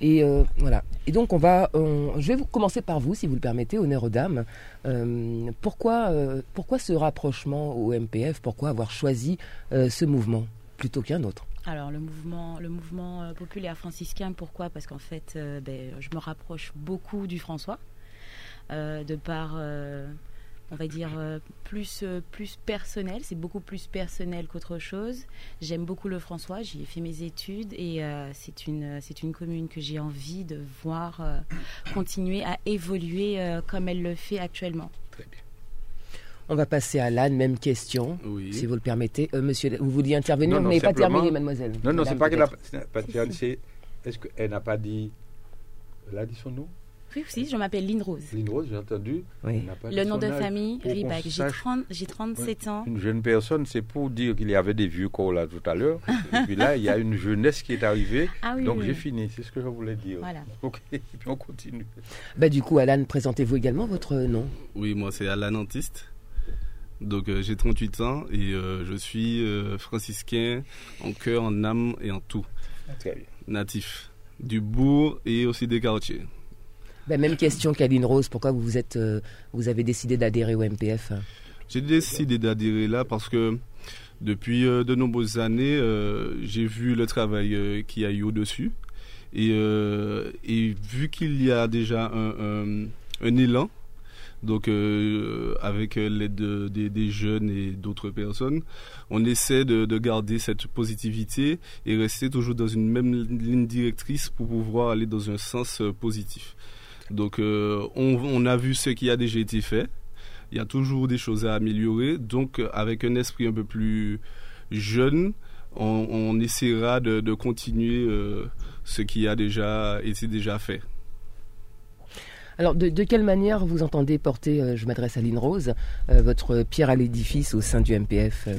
Speaker 2: Et euh, voilà. Et donc on va, on- je vais vous commencer par vous, si vous le permettez, honneur aux dames. Euh, pourquoi, euh, pourquoi ce rapprochement au MPF Pourquoi avoir choisi euh, ce mouvement plutôt qu'un autre?
Speaker 6: Alors le mouvement, le mouvement euh, populaire franciscain, pourquoi? Parce qu'en fait, euh, ben, je me rapproche beaucoup du François, euh, de par, euh, on va dire, euh, plus, euh, plus personnel. C'est beaucoup plus personnel qu'autre chose. J'aime beaucoup le François, j'y ai fait mes études et euh, c'est une, c'est une commune que j'ai envie de voir euh, continuer à évoluer euh, comme elle le fait actuellement.
Speaker 4: Très bien.
Speaker 2: On va passer à Alan, même question,
Speaker 7: Oui.
Speaker 2: si vous le permettez. Euh, monsieur, vous vouliez intervenir,
Speaker 4: Non, non,
Speaker 2: vous n'avez pas terminé, mademoiselle.
Speaker 4: Non, non, c'est pas qu'elle a
Speaker 2: peut-être.
Speaker 4: c'est pas terminé, c'est. Est-ce qu'elle n'a pas dit. Elle a dit son nom
Speaker 6: Oui, si, je m'appelle Lynn Rose.
Speaker 4: Lynn Rose, j'ai entendu.
Speaker 2: Oui.
Speaker 6: Le nom de famille, Ribac. J'ai
Speaker 4: sache
Speaker 6: 30 j'ai 37 ans.
Speaker 4: Une jeune personne, c'est pour dire qu'il y avait des vieux corps là tout à l'heure. Et puis là, il y a une jeunesse qui est arrivée.
Speaker 6: Ah oui,
Speaker 4: donc
Speaker 6: oui,
Speaker 4: j'ai fini, c'est ce que je voulais dire.
Speaker 6: Voilà.
Speaker 4: Ok, et puis on continue.
Speaker 2: Bah, du coup, Alan, présentez-vous également votre nom.
Speaker 7: Oui, moi c'est Alan Antiste. Donc euh, j'ai 38 ans et euh, je suis euh, franciscain en cœur, en âme et en tout.
Speaker 4: Très bien.
Speaker 7: Natif du bourg et aussi des quartiers.
Speaker 2: Bah, même question qu'Aline Rose, pourquoi vous, êtes, euh, vous avez décidé d'adhérer au MPF
Speaker 7: J'ai décidé d'adhérer là parce que depuis euh, de nombreuses années, euh, j'ai vu le travail qu'il y a eu au-dessus. Et, vu qu'il y a déjà un, élan, donc avec l'aide de- des- jeunes et d'autres personnes, on essaie de, de garder cette positivité et rester toujours dans une même ligne directrice pour pouvoir aller dans un sens positif. Donc euh, on, a vu ce qui a déjà été fait. Il y a toujours des choses à améliorer. Donc, avec un esprit un peu plus jeune, on, on essaiera de, de continuer euh, ce qui a déjà été déjà fait.
Speaker 2: Alors, de, quelle manière vous entendez porter, euh, je m'adresse à Lynn Rose, euh, votre pierre à l'édifice au sein du MPF euh?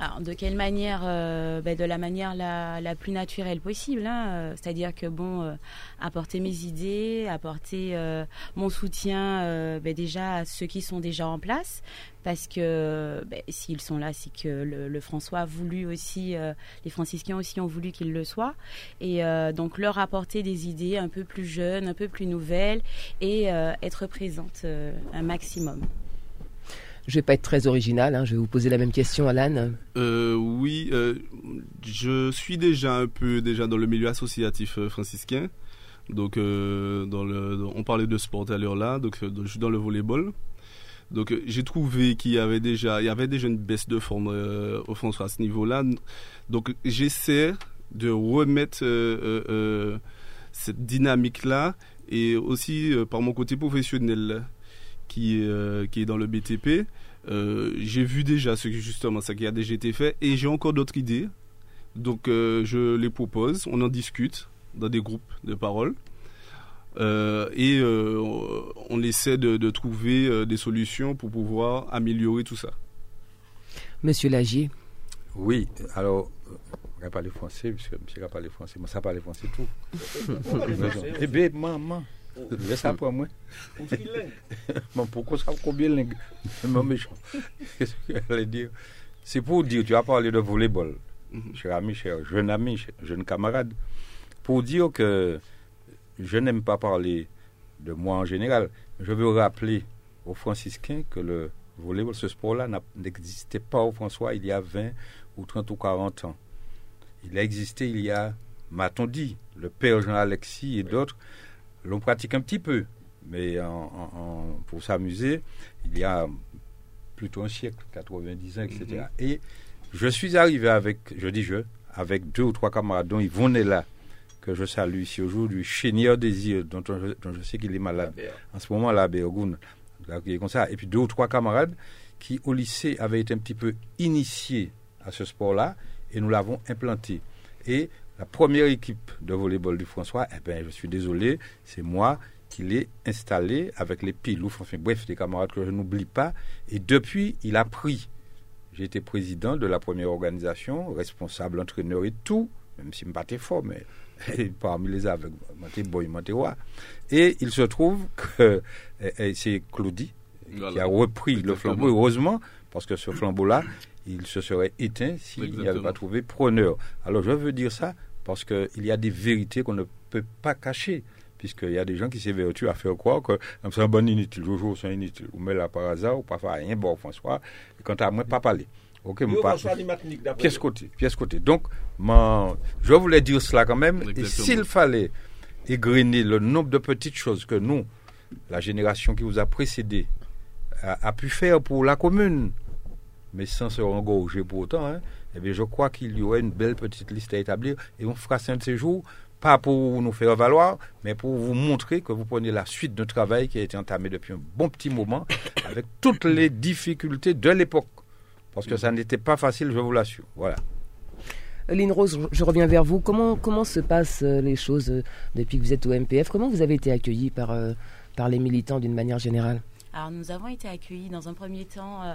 Speaker 6: Alors, de quelle manière ben, De la manière la, la plus naturelle possible. hein, C'est-à-dire que, bon, apporter mes idées, apporter mon soutien ben, déjà à ceux qui sont déjà en place. Parce que ben, s'ils sont là, c'est que le, François a voulu aussi, les franciscains aussi ont voulu qu'il le soit. Et donc, leur apporter des idées un peu plus jeunes, un peu plus nouvelles et euh, être présente euh, un maximum.
Speaker 2: Je vais pas être très original, hein, je vais vous poser la même question, Alan.
Speaker 7: Euh, oui, euh, je suis déjà un peu déjà dans le milieu associatif euh, franciscain. Donc, euh, dans le, dans- on parlait de sport à l'heure là, donc euh, je suis dans le volleyball. Donc, euh, j'ai trouvé qu'il y avait déjà, il y avait déjà une baisse de forme euh, au François à ce niveau-là. Donc, j'essaie de remettre euh, euh, euh, cette dynamique-là et aussi euh, par mon côté professionnel qui est, euh, qui est dans le BTP. Euh, j'ai vu déjà ce qui justement ça qui a déjà été fait et j'ai encore d'autres idées. Donc euh, je les propose, on en discute dans des groupes de parole. Euh, et euh, on essaie de, de trouver euh, des solutions pour pouvoir améliorer tout ça.
Speaker 2: Monsieur Lagier,
Speaker 4: Oui, alors, on va parler français, puisque monsieur va parler français, moi ça parle français tout. Eh bien, maman, laisse ça pour moi. Mais pourquoi ça combien de langues? Même méchant. Qu'est-ce que j'allais dire? C'est pour dire, tu as parlé de volleyball, cher ami, cher jeune ami, jeune camarade, pour dire que je n'aime pas parler de moi en général. Je veux rappeler aux franciscains que le volleyball, ce sport-là n'existait pas au François il y a 20 ou 30 ou 40 ans. Il a existé il y a, m'a-t-on dit, le père Jean-Alexis et d'autres l'ont pratiqué un petit peu, mais en- en- en- pour s'amuser, il y a plutôt un siècle, 90 ans, etc. Et je suis arrivé avec, je dis je, avec deux ou trois camarades, dont Yvonne est là, que je salue ici aujourd'hui, Chénier Désir, dont, on- dont je sais qu'il est malade. En ce moment là à est comme ça. Et puis deux ou trois camarades qui, au lycée, avaient été un petit peu initiés à ce sport-là et nous l'avons implanté. Et la première équipe de volleyball du François, eh ben, je suis désolé, c'est moi qui l'ai installé avec les piloufs, enfin bref, des camarades que je n'oublie pas. Et depuis, il a pris. J'ai été président de la première organisation, responsable, entraîneur et tout, même si je me fort, mais parmi les aveugles, Maté Boy. Et il se trouve que eh, eh, c'est Claudie qui a repris le flambeau, heureusement, parce que ce flambeau-là, il se serait éteint s'il n'y avait pas trouvé preneur. Alors je veux dire ça parce qu'il y a des vérités qu'on ne peut pas cacher. Puisqu'il y a des gens qui s'évertuent à faire croire que c'est un bon inutile, Jojo, c'est un inutile. Ou met là par hasard, ou pas faire rien, bon, François. Et quant à moi, pas parler. Ok, pas- pièce côté, pièce côté. Donc, je voulais dire cela quand même. Et s'il fallait égrener le nombre de petites choses que nous, la génération qui vous a précédé, a, a pu faire pour la commune, mais sans se engorger pour autant, hein, eh bien, je crois qu'il y aurait une belle petite liste à établir et on fera ça un de ces jours, pas pour nous faire valoir, mais pour vous montrer que vous prenez la suite d'un travail qui a été entamé depuis un bon petit moment, avec toutes les difficultés de l'époque. Parce que ça n'était pas facile, je vous l'assure. Voilà.
Speaker 2: Lynn Rose, je- reviens vers vous. Comment, comment se passent euh, les choses euh, depuis que vous êtes au MPF Comment vous avez été accueilli par, euh, par les militants d'une manière générale?
Speaker 6: Alors nous avons été accueillis dans un premier temps euh,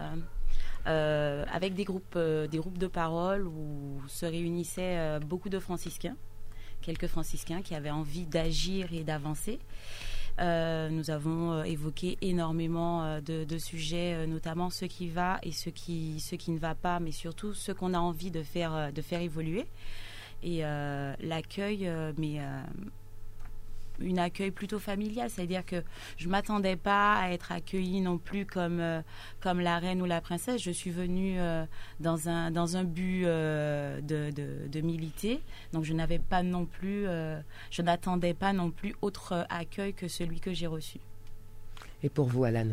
Speaker 6: euh, avec des groupes, euh, des groupes de parole où se réunissaient euh, beaucoup de franciscains, quelques franciscains qui avaient envie d'agir et d'avancer. Nous avons évoqué énormément de, sujets, notamment ce qui va et ce qui, ce qui ne va pas, mais surtout ce qu'on a envie de faire, de faire évoluer. Et l'accueil, mais une accueil plutôt familial, c'est-à-dire que je m'attendais pas à être accueillie non plus comme euh, comme la reine ou la princesse. Je suis venue euh, dans un dans un but euh, de, de, de militer, donc je n'avais pas non plus, euh, je n'attendais pas non plus autre accueil que celui que j'ai reçu.
Speaker 2: Et pour vous, Alan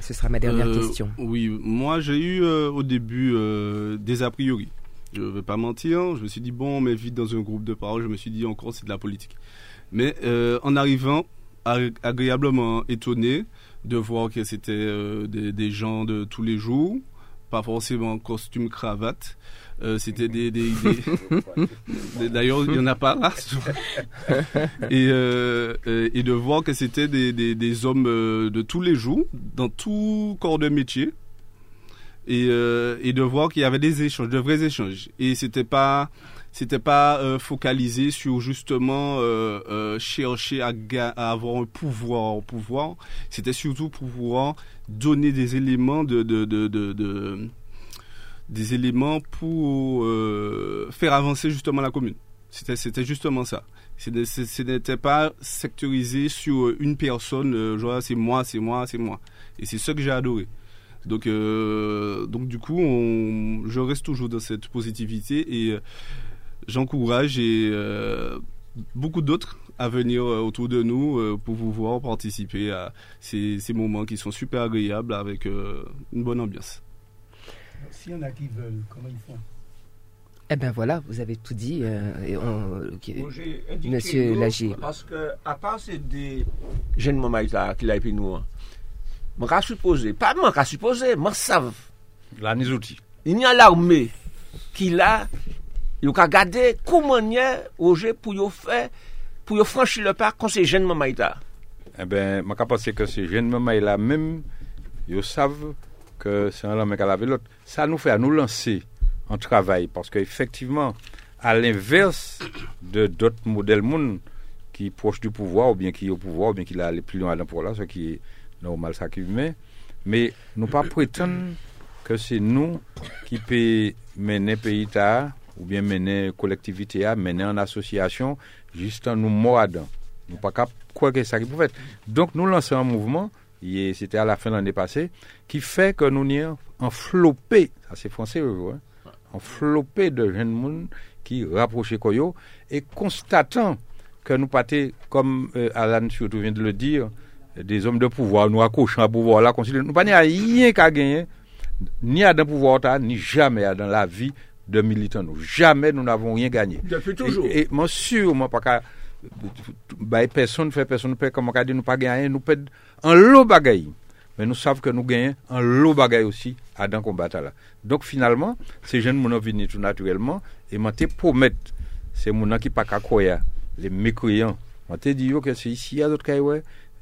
Speaker 2: Ce sera ma dernière
Speaker 7: Euh,
Speaker 2: question.
Speaker 7: Oui, moi j'ai eu euh, au début euh, des a priori. Je ne vais pas mentir, je me suis dit, bon, on m'invite dans un groupe de parole, je me suis dit encore c'est de la politique. Mais euh, en arrivant, ag- agréablement étonné de voir que c'était euh, des, des gens de tous les jours, pas forcément costume, cravate. Euh, c'était des, des- des- des- D'ailleurs, il n'y en a pas là. et, euh, et de voir que c'était des, hommes de tous les jours, dans tout corps de métier. Et, et de voir qu'il y avait des échanges, de vrais échanges. Et c'était pas, c'était pas euh, focalisé sur justement euh, euh, chercher à, avoir un pouvoir, un pouvoir. C'était surtout pour pouvoir donner des éléments de, de, de, de, de- des éléments pour faire avancer justement la commune. C'était, justement ça. Ce ce- ce n'était pas sectorisé sur une personne, c'est moi, c'est moi, c'est moi. Et c'est ça que j'ai adoré. Donc, donc du coup, je reste toujours dans cette positivité et j'encourage et euh, beaucoup d'autres à venir euh, autour de nous euh, pour pouvoir participer à ces, ces moments qui sont super agréables avec euh, une bonne ambiance.
Speaker 5: S'il y en a qui veulent, comment ils font?
Speaker 2: Eh bien voilà, vous avez tout dit. euh, et on- Monsieur
Speaker 3: nous,
Speaker 2: Lagier.
Speaker 3: Parce que, à part ces des jeunes mamans là, qui l'a nous, hein, je vais supposer, pas moi, je supposer, moi, savent.
Speaker 4: La Nizouti.
Speaker 3: Il y a l'armée qui là, Yo ka gade kou manye oje pou yo fè, pou yo franchi le pa kon se jen mama ita.
Speaker 4: E eh ben, maka pase ke se jen mama ila mèm, yo sav ke se an la mèk ala velot. Sa nou fè a nou lanse an travay, paske efektiveman, al l'inverse de dot model moun ki proche du pouvoi, ou bien ki yo pouvoi, ou bien ki la le plion adan pou la, se ki normal sa ki vme, me nou pa prétende ke se nou ki pe mène pe ita a, ou bien mener collectivité à, mener en association, juste en nous mordant. Nous pas quoi que ça qui. Donc nous lançons un mouvement, c'était à la fin de l'année passée, qui fait que nous n'y en flopé, ça c'est français, hein, en flopé de jeunes monde qui rapprochaient Koyo et constatant que nous pâtés, comme euh, Alan surtout vient de le dire, des hommes de pouvoir, nous accouchons à pouvoir là, nous pas rien qu'à gagner, ni à d'un pouvoir, ni jamais dans la vie de militants. Nous. Jamais nous n'avons rien gagné.
Speaker 3: Depuis toujours.
Speaker 4: Et, moi, sûr, moi, pas qu'à, bah, personne fait, personne fait, comme on dit, nous pas gagner, nous perdons un lot bagaille. Mais nous savons que nous gagnons un lot bagaille aussi à dans combat là. Donc finalement, ces jeunes nous venus tout naturellement et m'ont promettre ces gens qui pas qu'à les mécréants. On te dit que c'est ici, il y a d'autres cas,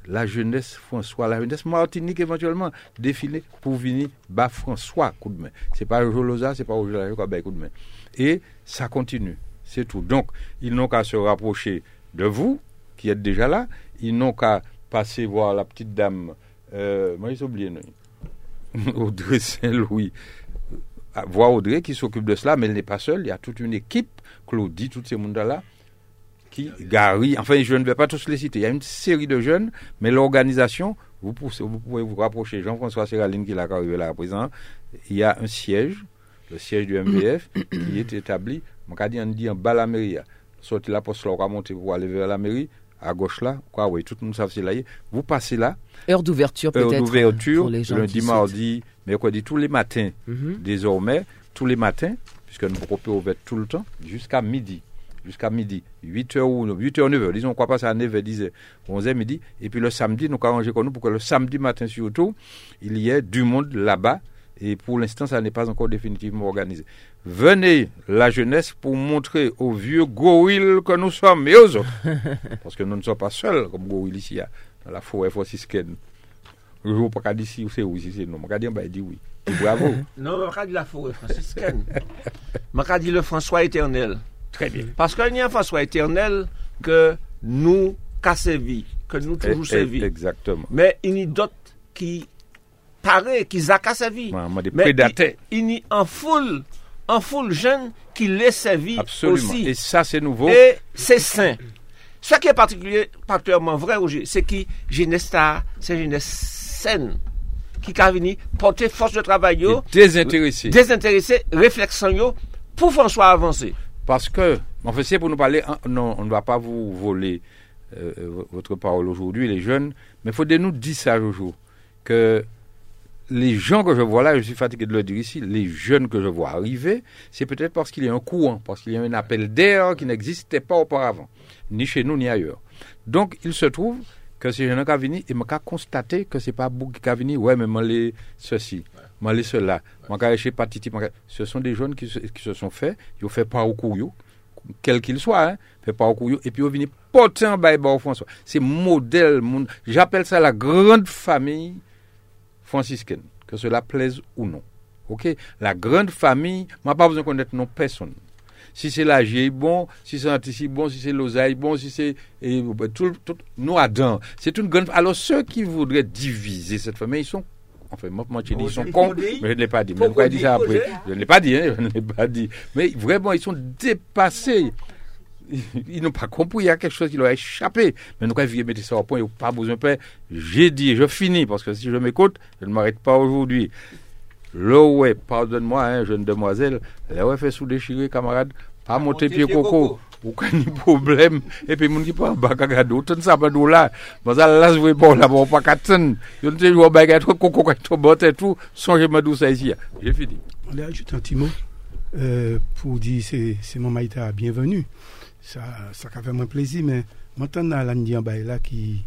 Speaker 4: la jeunesse François, la jeunesse Martinique éventuellement, défiler pour venir bas François coup de main. C'est pas Jolosa, c'est pas Jolosa qui coup de main. Et ça continue, c'est tout. Donc, ils n'ont qu'à se rapprocher de vous, qui êtes déjà là, ils n'ont qu'à passer voir la petite dame, euh, moi j'ai oublié, Audrey Saint-Louis, voir Audrey qui s'occupe de cela, mais elle n'est pas seule, il y a toute une équipe, Claudie, tous ces mondes-là, qui, Gary, enfin je ne vais pas tous les citer, il y a une série de jeunes, mais l'organisation, vous, pouvez vous rapprocher, Jean-François Séraline qui est arrivé là à présent, il y a un siège, le siège du MVF, qui est établi, on dit, en bas la mairie, sorti la poste là, on va monter pour aller vers la mairie, à gauche là, quoi, oui, tout le monde sait c'est là. Vous passez là.
Speaker 2: Heure d'ouverture peut-être.
Speaker 4: Heure d'ouverture, lundi, mardi, mercredi, tous les matins, mhm. désormais, tous les matins, puisque nous pouvons ouvrir tout le temps, jusqu'à midi jusqu'à midi, 8h ou 8h, 9h, disons quoi passe à 9h, 10h, 11h midi, et puis le samedi, nous arrangé comme nous pour que le samedi matin surtout, il y ait du monde là-bas, et pour l'instant, ça n'est pas encore définitivement organisé. Venez, la jeunesse, pour montrer aux vieux gorilles que nous sommes, et aux autres, parce que nous ne sommes pas seuls comme gorilles ici, dans la forêt franciscaine. Je ne veux pas dire si c'est oui, si c'est non. Je vais dire, bah, dit oui. Bravo.
Speaker 3: non, je vais dire la forêt franciscaine. Je vais dire le François éternel.
Speaker 4: Très bien.
Speaker 3: Parce qu'il y a un François éternel que nous qu'a servi, que nous toujours
Speaker 4: eh, eh, servi. Exactement.
Speaker 3: Mais il y a d'autres qui paraît, qui a qu'à.
Speaker 4: Mais
Speaker 3: il, y a en foule, en foule jeune qui les servi
Speaker 4: Absolument. Et ça, c'est nouveau.
Speaker 3: Et c'est sain. Ce qui est particulier, particulièrement vrai aujourd'hui, c'est que jeunesse c'est une jeunesse saine qui a venu porter force de travail,
Speaker 4: désintéressé,
Speaker 3: désintéressé, réflexion pour François avancer.
Speaker 4: Parce que, fait, c'est pour nous parler, non, on ne va pas vous voler euh, votre parole aujourd'hui, les jeunes, mais il faut nous dire ça, Jojo, que les gens que je vois là, je suis fatigué de le dire ici, les jeunes que je vois arriver, c'est peut-être parce qu'il y a un courant, parce qu'il y a un appel d'air qui n'existait pas auparavant, ni chez nous ni ailleurs. Donc, il se trouve que ces jeunes qui viennent, et je constaté que ce n'est pas beaucoup qui viennent, ouais, mais moi, les ceci moi cela ce sont des jeunes qui se, sont faits ils ont fait parcours quel qu'il soit hein, fait parcours et puis ils viennent porter un bail François c'est modèle j'appelle ça la grande famille franciscaine que cela plaise ou non ok? La grande famille moi pas besoin de connaître non personne si c'est la est bon, si c'est l'anticip bon, si c'est l'oseille bon, si c'est tout, tout, nous Adam. C'est une grande. Alors ceux qui voudraient diviser cette famille, ils sont Enfin, moi, moi, tu dis, ils sont cons, mais je ne l'ai pas dit. Mais pourquoi dit ça après? Je ne l'ai pas dit, hein, je ne l'ai pas dit. Mais vraiment, ils sont dépassés. Ils n'ont pas compris, il y a quelque chose qui leur a échappé. Mais nous, quand ils mettre ça au point, ils n'ont pas besoin de paix. J'ai dit, je finis, parce que si je m'écoute, je ne m'arrête pas aujourd'hui. Le ouais, pardonne-moi, hein, jeune demoiselle, le ouais fait sous-déchirer, camarade, pas monter pied coco ou quand il y a problème et puis mon qui pas bagaga d'autres ça pas là mais ça là je bon là bon pas quatre je ne sais pas bagaga trop coco quand trop bon et tout songez ma douce ici j'ai fini
Speaker 5: on a ajouté un petit mot pour c'est c'est mon maïta bienvenue. Ça ça fait moins plaisir mais maintenant là là qui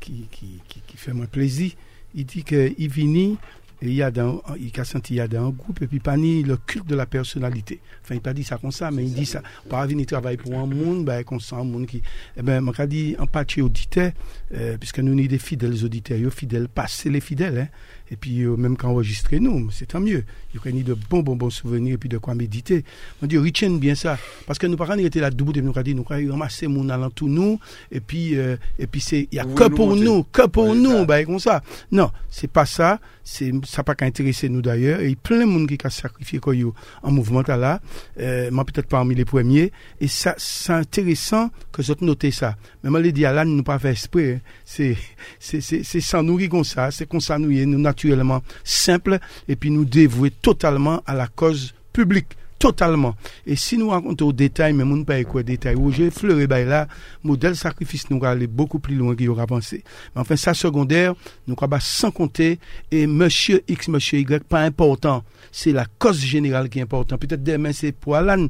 Speaker 5: qui qui qui, qui fait moins plaisir. Il dit que il vient Et il y a dans, il a senti, il y a dans un groupe, et puis pas ni le culte de la personnalité. Enfin, il pas dit ça comme ça, mais il dit ça. Par venir travailler pour un monde, ben, qu'on sent un monde qui, eh ben, m'a dit, en partie auditeur, euh, puisque nous, sommes des fidèles auditeurs, fidèles, passer les fidèles, hein. Et puis, euh, même qu'enregistrer nous, c'est tant mieux. Il y a de bons, bons, bons souvenirs et puis de quoi méditer. On dit, retiennent bien ça. Parce que nous, parents, était là debout et nous, nous, ramasser mon tout nous, et puis, euh, et puis c'est, il y a que pour nous, que pour nous, bah, comme ça. Non, c'est pas ça. C'est, ça pas qu'à intéresser nous d'ailleurs. Et il y a plein de monde qui a sacrifié quoi, en mouvement là. Euh, moi, peut-être parmi les premiers. Et ça, c'est intéressant que vous notez ça. Mais moi, les dit, là, nous pas fait esprit. Hein. C'est, c'est, c'est, c'est sans nourrir comme ça. C'est comme ça, nous, nous, naturellement simple et puis nous dévouer totalement à la cause publique totalement. Et si nous racontons au détail, mais nous ne pas quoi détail, où j'ai fleuré là, modèle sacrifice nous va aller beaucoup plus loin qu'il aura pensé. Mais enfin, ça secondaire, nous pas sans compter, et monsieur X, monsieur Y, pas important. C'est la cause générale qui est importante. Peut-être demain, c'est pour Alan,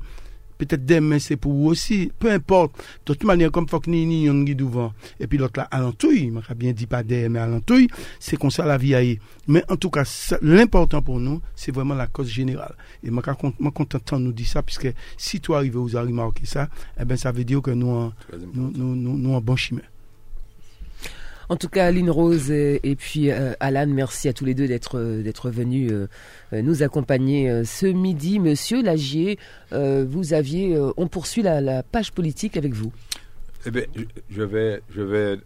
Speaker 5: peut-être demain c'est pour vous aussi, peu importe. De toute manière, comme faut que ni yon devant, et puis l'autre là, alentouille, m'a bien dit pas demain, mais alentouille, c'est comme ça la vie aille. Mais en tout cas, l'important pour nous, c'est vraiment la cause générale. Et moi, content nous dit ça, puisque si toi arrives, vous avez remarqué ça, eh ben, ça veut dire que nous, nous, nous, nous, nous en bon chemin.
Speaker 2: En tout cas, Aline Rose et puis euh, Alan, merci à tous les deux d'être euh, d'être venus euh, nous accompagner ce midi. Monsieur Lagier, vous aviez, on poursuit la, page politique avec vous.
Speaker 4: Eh bien, je vais, je vais,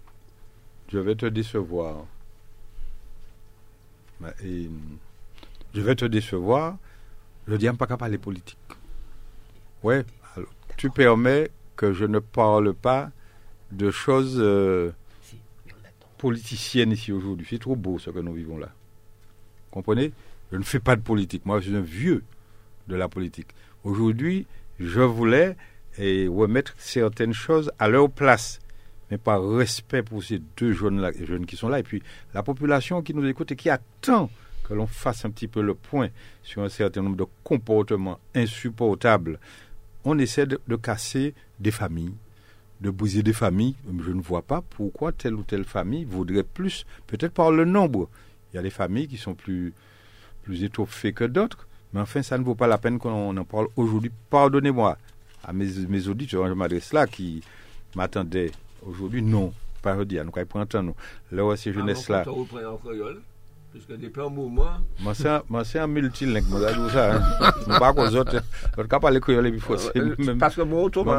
Speaker 4: je vais te décevoir. je vais te décevoir. Je dis pas qu'à parler politique. Ouais, tu permets que je ne parle pas de choses politicienne ici aujourd'hui. C'est trop beau ce que nous vivons là. Comprenez? Je ne fais pas de politique. Moi, je suis un vieux de la politique. Aujourd'hui, je voulais et remettre certaines choses à leur place, mais par respect pour ces deux jeunes, jeunes qui sont là, et puis la population qui nous écoute et qui attend que l'on fasse un petit peu le point sur un certain nombre de comportements insupportables. On essaie de casser des familles, de briser des familles. Je ne vois pas pourquoi telle ou telle famille voudrait plus, peut-être par le nombre. Il y a des familles qui sont plus, plus étoffées que d'autres, mais enfin, ça ne vaut pas la peine qu'on en parle aujourd'hui. Pardonnez-moi à mes, mes auditeurs, je m'adresse là, qui m'attendaient aujourd'hui. Non, pas redire, nous, quand ils nous. Là, ces jeunesses-là.
Speaker 3: Puisque depuis un moment.
Speaker 4: Moi, c'est un multilingue, moi, je ça. Hein. Je ne pas aux autres. Je ne pas parler créole et puis
Speaker 3: Parce que moi, autrement,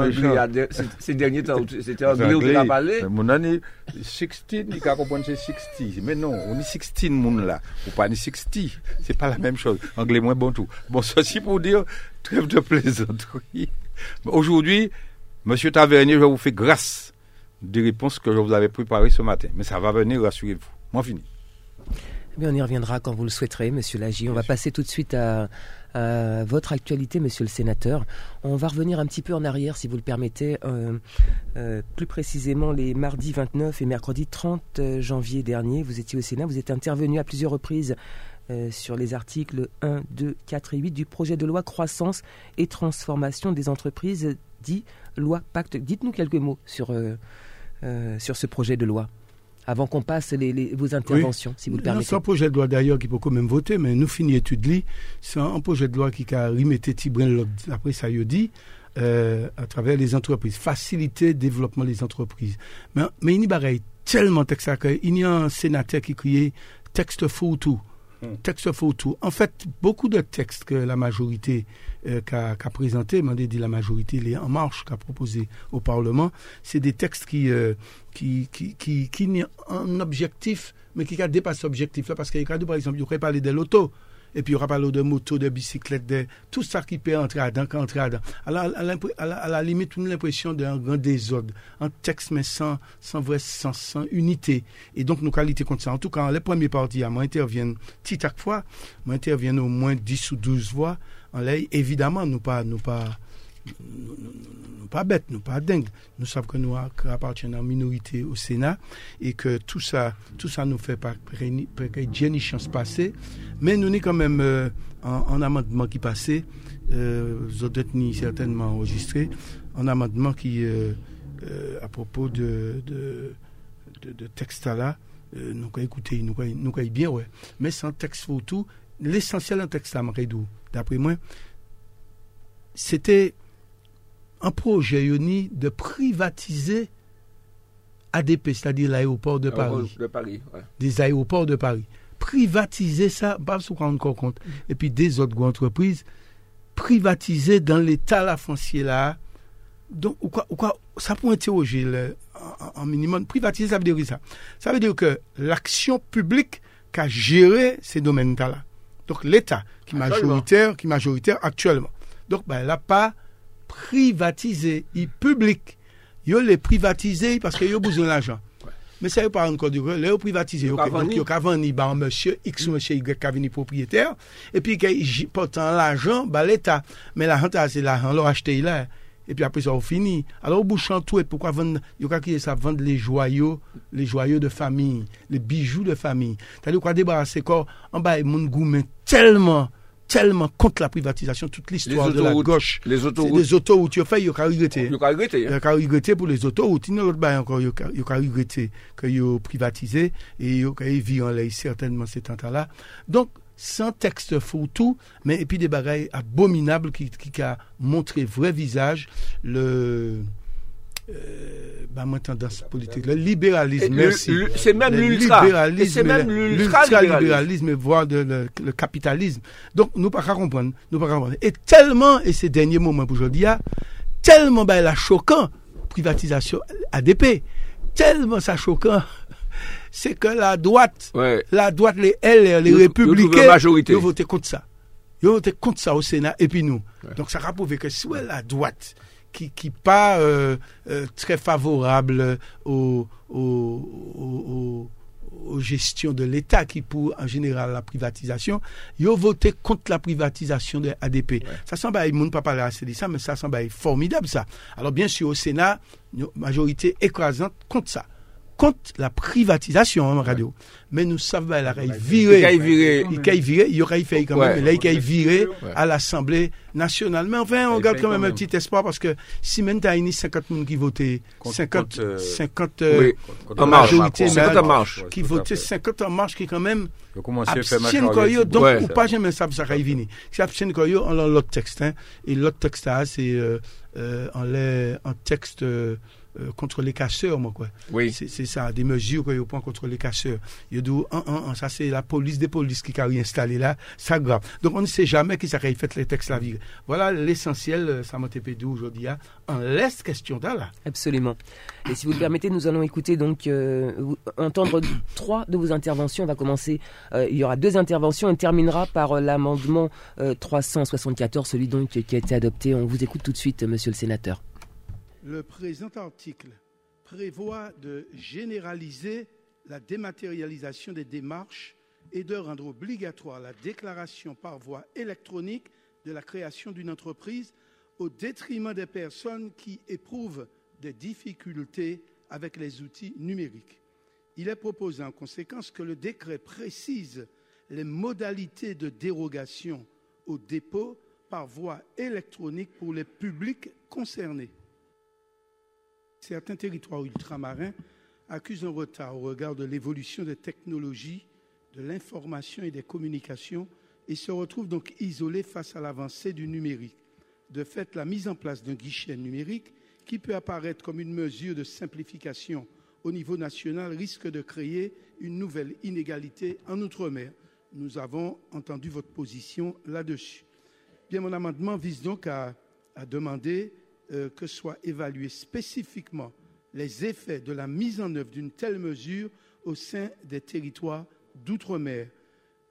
Speaker 3: ces derniers temps, c'était anglais où tu as parlé.
Speaker 4: Mon année, 16, il a compris c'est 60. Mais non, on est 16 moun là. Ou pas ni 60. C'est pas la même chose. Anglais moins bon tout. Bon, ceci pour dire, trêve de plaisanterie. Aujourd'hui, Monsieur Tavernier, je vous fais grâce des réponses que je vous avais préparées ce matin. Mais ça va venir, rassurez-vous. Moi, fini.
Speaker 2: Eh on y reviendra quand vous le souhaiterez, Monsieur Lagy. On va passer tout de suite à, votre actualité, Monsieur le Sénateur. On va revenir un petit peu en arrière, si vous le permettez, euh, euh, plus précisément les mardis 29 et mercredi 30 euh, janvier dernier. Vous étiez au Sénat, vous êtes intervenu à plusieurs reprises sur les articles 1, 2, 4 et 8 du projet de loi croissance et transformation des entreprises, dit loi Pacte. Dites-nous quelques mots sur, sur ce projet de loi avant qu'on passe les, vos interventions, si vous le permettez.
Speaker 5: C'est un projet de loi d'ailleurs qui peut quand même voter, mais nous finissons l'étude. C'est un, projet de loi qui a remetté Tibrin après ça y dit, euh, à travers les entreprises, faciliter le développement des entreprises. Mais, mais il y a tellement de texte il y a un sénateur qui criait texte faux tout. Hmm. Texte photo. En fait, beaucoup de textes que la majorité euh, qu'a présenté, m'a dit la majorité, les En Marche, qu'a proposé au Parlement, c'est des textes qui, euh, qui, qui, qui, qui n'ont un objectif, mais qui a dépassé l'objectif. Parce qu'il y a par exemple, il pourrait parler de l'auto et puis il y aura pas de moto, de bicyclette, de tout ça qui peut entrer dedans, entrer dedans. À la, à, la, limite, on a l'impression d'un grand désordre, un texte mais sans, sans vrai sens, sans unité. Et donc, nos qualités contre ça. En tout cas, les premiers parties, moi, interviennent petit à fois, moi, interviennent au moins 10 ou 12 voix. En là, évidemment, nous pas, nous pas, nous, pas bêtes, nous pas dingues. Nous savons que nous appartenons en minorité au Sénat et que tout ça, tout ça nous fait pas une chance passer. Mais nous sommes quand même euh, en, amendement qui passait, euh, avez certainement enregistré, un amendement qui, euh, euh, à propos de, de, texte là, euh, nous avons écouté, nous bien, ouais. Mais sans texte tout, l'essentiel d'un texte d'après moi, c'était un projet de privatiser ADP, c'est-à-dire l'aéroport de Paris.
Speaker 3: De Paris
Speaker 5: Des aéroports de Paris. Privatiser ça, pas se rendre compte. Et puis des autres entreprises, privatiser dans l'état la foncier là. Donc, quoi, quoi, ça peut interroger le, en, minimum. Privatiser, ça veut dire ça. Ça veut dire que l'action publique qui a géré ces domaines-là. Donc l'État qui est majoritaire, qui majoritaire actuellement. Donc, ben, elle n'a pas privatisé, il public. Il les privatisé parce qu'il a besoin d'argent. Mais ça, il pas encore du Les privatisé. Il a vendu par monsieur X ou monsieur Y qui a propriétaire. Et puis, il porte l'argent, ben, l'État. Mais l'argent, c'est l'argent, l'a acheté là. Et puis après ça, on finit. Alors, au bout de tout, pourquoi vendre, il y a ça, vendre les joyaux, les joyaux de famille, les bijoux de famille. C'est-à-dire quoi débarrasser quoi, en bas, il y tellement, tellement contre la privatisation, toute l'histoire de la gauche.
Speaker 3: Les autoroutes.
Speaker 5: Les autoroutes, il fait, il y a regretté.
Speaker 3: Il y a regretté.
Speaker 5: Il y a regretté pour les autoroutes. Il y a encore, il y a regretté ont privatisé et il y a l'air certainement ces temps-là. Donc, sans texte tout, mais et puis des bagailles abominables qui, qui, a montré vrai visage le euh, bah, tendance politique, le libéralisme, merci.
Speaker 3: C'est même l'ultra-libéralisme,
Speaker 5: c'est même l'ultra-libéralisme, voire le, capitalisme. Donc, nous pas comprendre, nous pas comprendre. Et tellement, et ces derniers moments pour aujourd'hui, tellement, bah, la choquant, privatisation ADP, tellement ça choquant, c'est que la droite, la droite, les LR, les républicains, ils ont voté contre ça. Ils ont voté contre ça au Sénat, et puis nous. Donc ça a prouvé que si la droite, qui qui pas euh, euh, très favorable aux, aux, aux, gestions de l'État qui pour en général la privatisation, ils ont voté contre la privatisation de ADP. Ça semble, ils ne pas parler assez de ça, mais ça semble formidable ça. Alors bien sûr au Sénat, majorité écrasante contre ça contre la privatisation en radio. Mais nous savons qu'il a viré.
Speaker 3: Il viré.
Speaker 5: Il viré. Il aurait fait quand même. Là, il a viré à l'Assemblée nationale. Mais enfin, on garde quand même un petit espoir parce que si maintenant il y a 50 personnes qui votaient, 50, 50
Speaker 3: en majorité, 50 en marche.
Speaker 5: Qui votaient 50 en marche qui quand même abstiennent quoi donc ou pas jamais ça ça va venir. Si abstiennent quoi on a l'autre texte hein. et l'autre texte c'est euh, euh, en texte euh, contre les casseurs, moi, quoi.
Speaker 3: Oui.
Speaker 5: C'est ça, des mesures qu'il prend contre les casseurs. Il dit, ça, c'est la police des polices qui a réinstallé là, ça grave. Donc, on ne sait jamais qui ça fait les textes la vie. Voilà l'essentiel, euh, ça m'a aujourd'hui, hein. en laisse question là.
Speaker 2: Absolument. Et si vous le permettez, nous allons écouter, donc, euh, entendre trois de vos interventions. On va commencer, il y aura deux interventions. On terminera par l'amendement 374, celui donc qui a été adopté. On vous écoute tout de suite, monsieur le sénateur.
Speaker 5: Le présent article prévoit de généraliser la dématérialisation des démarches et de rendre obligatoire la déclaration par voie électronique de la création d'une entreprise au détriment des personnes qui éprouvent des difficultés avec les outils numériques. Il est proposé en conséquence que le décret précise les modalités de dérogation au dépôt par voie électronique pour les publics concernés. Certains territoires ultramarins accusent un retard au regard de l'évolution des technologies, de l'information et des communications et se retrouvent donc isolés face à l'avancée du numérique. De fait, la mise en place d'un guichet numérique qui peut apparaître comme une mesure de simplification au niveau national risque de créer une nouvelle inégalité en Outre-mer. Nous avons entendu votre position là-dessus. Bien, mon amendement vise donc à, demander que soient évalués spécifiquement les effets de la mise en œuvre d'une telle mesure au sein des territoires d'outre-mer.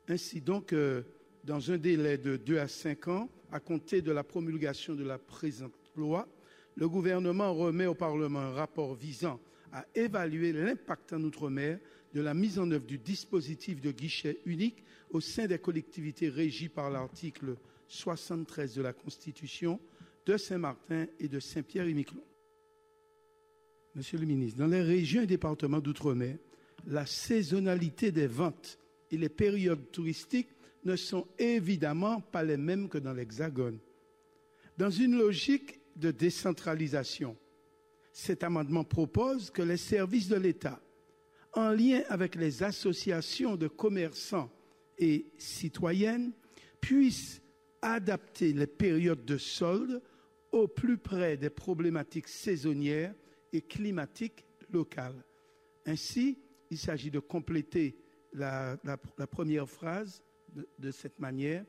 Speaker 5: Ainsi donc, euh, dans un délai de 2 à 5 ans, à compter de la promulgation de la présente loi, le gouvernement remet au Parlement un rapport visant à évaluer l'impact en outre-mer de la mise en œuvre du dispositif de guichet unique au sein des collectivités régies par l'article 73 de la Constitution de Saint-Martin et de Saint-Pierre-et-Miquelon. Monsieur le ministre, dans les régions et départements d'outre-mer, la saisonnalité des ventes et les périodes touristiques ne sont évidemment pas les mêmes que dans l'Hexagone. Dans une logique de décentralisation, cet amendement propose que les services de l'État, en lien avec les associations de commerçants et citoyennes, puisse adapter les périodes de solde au plus près des problématiques saisonnières et climatiques locales. Ainsi, il s'agit de compléter la, première phrase de cette manière,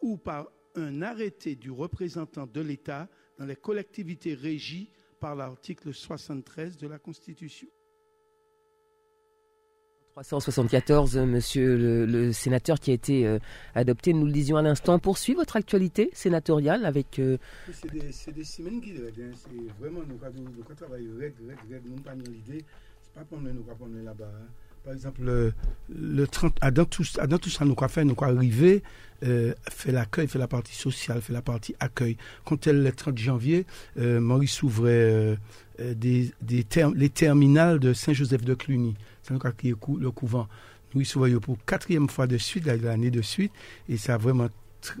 Speaker 5: ou par un arrêté du représentant de l'État dans les collectivités régies par l'article 73 de la Constitution.
Speaker 2: 374, monsieur le, sénateur qui a été euh, adopté, nous le disions à l'instant, poursuit votre actualité sénatoriale avec...
Speaker 5: Euh, c'est des, semaines qui hein. c'est vraiment, nous, nous, travaillons, nous, pas l'idée, c'est pas pour nous, nous, là-bas. Hein. Par exemple, le, le 30, à dans, tout, dans tout ça, nous quoi faire, nous quoi arriver, euh, fait l'accueil, fait la partie sociale, fait la partie accueil. Quand elle, le 30 janvier, Maurice ouvrait des, des les terminales de Saint-Joseph de Cluny. C'est qui est le couvent. Nous, il s'ouvrait pour quatrième fois de suite, l'année de suite, et ça a vraiment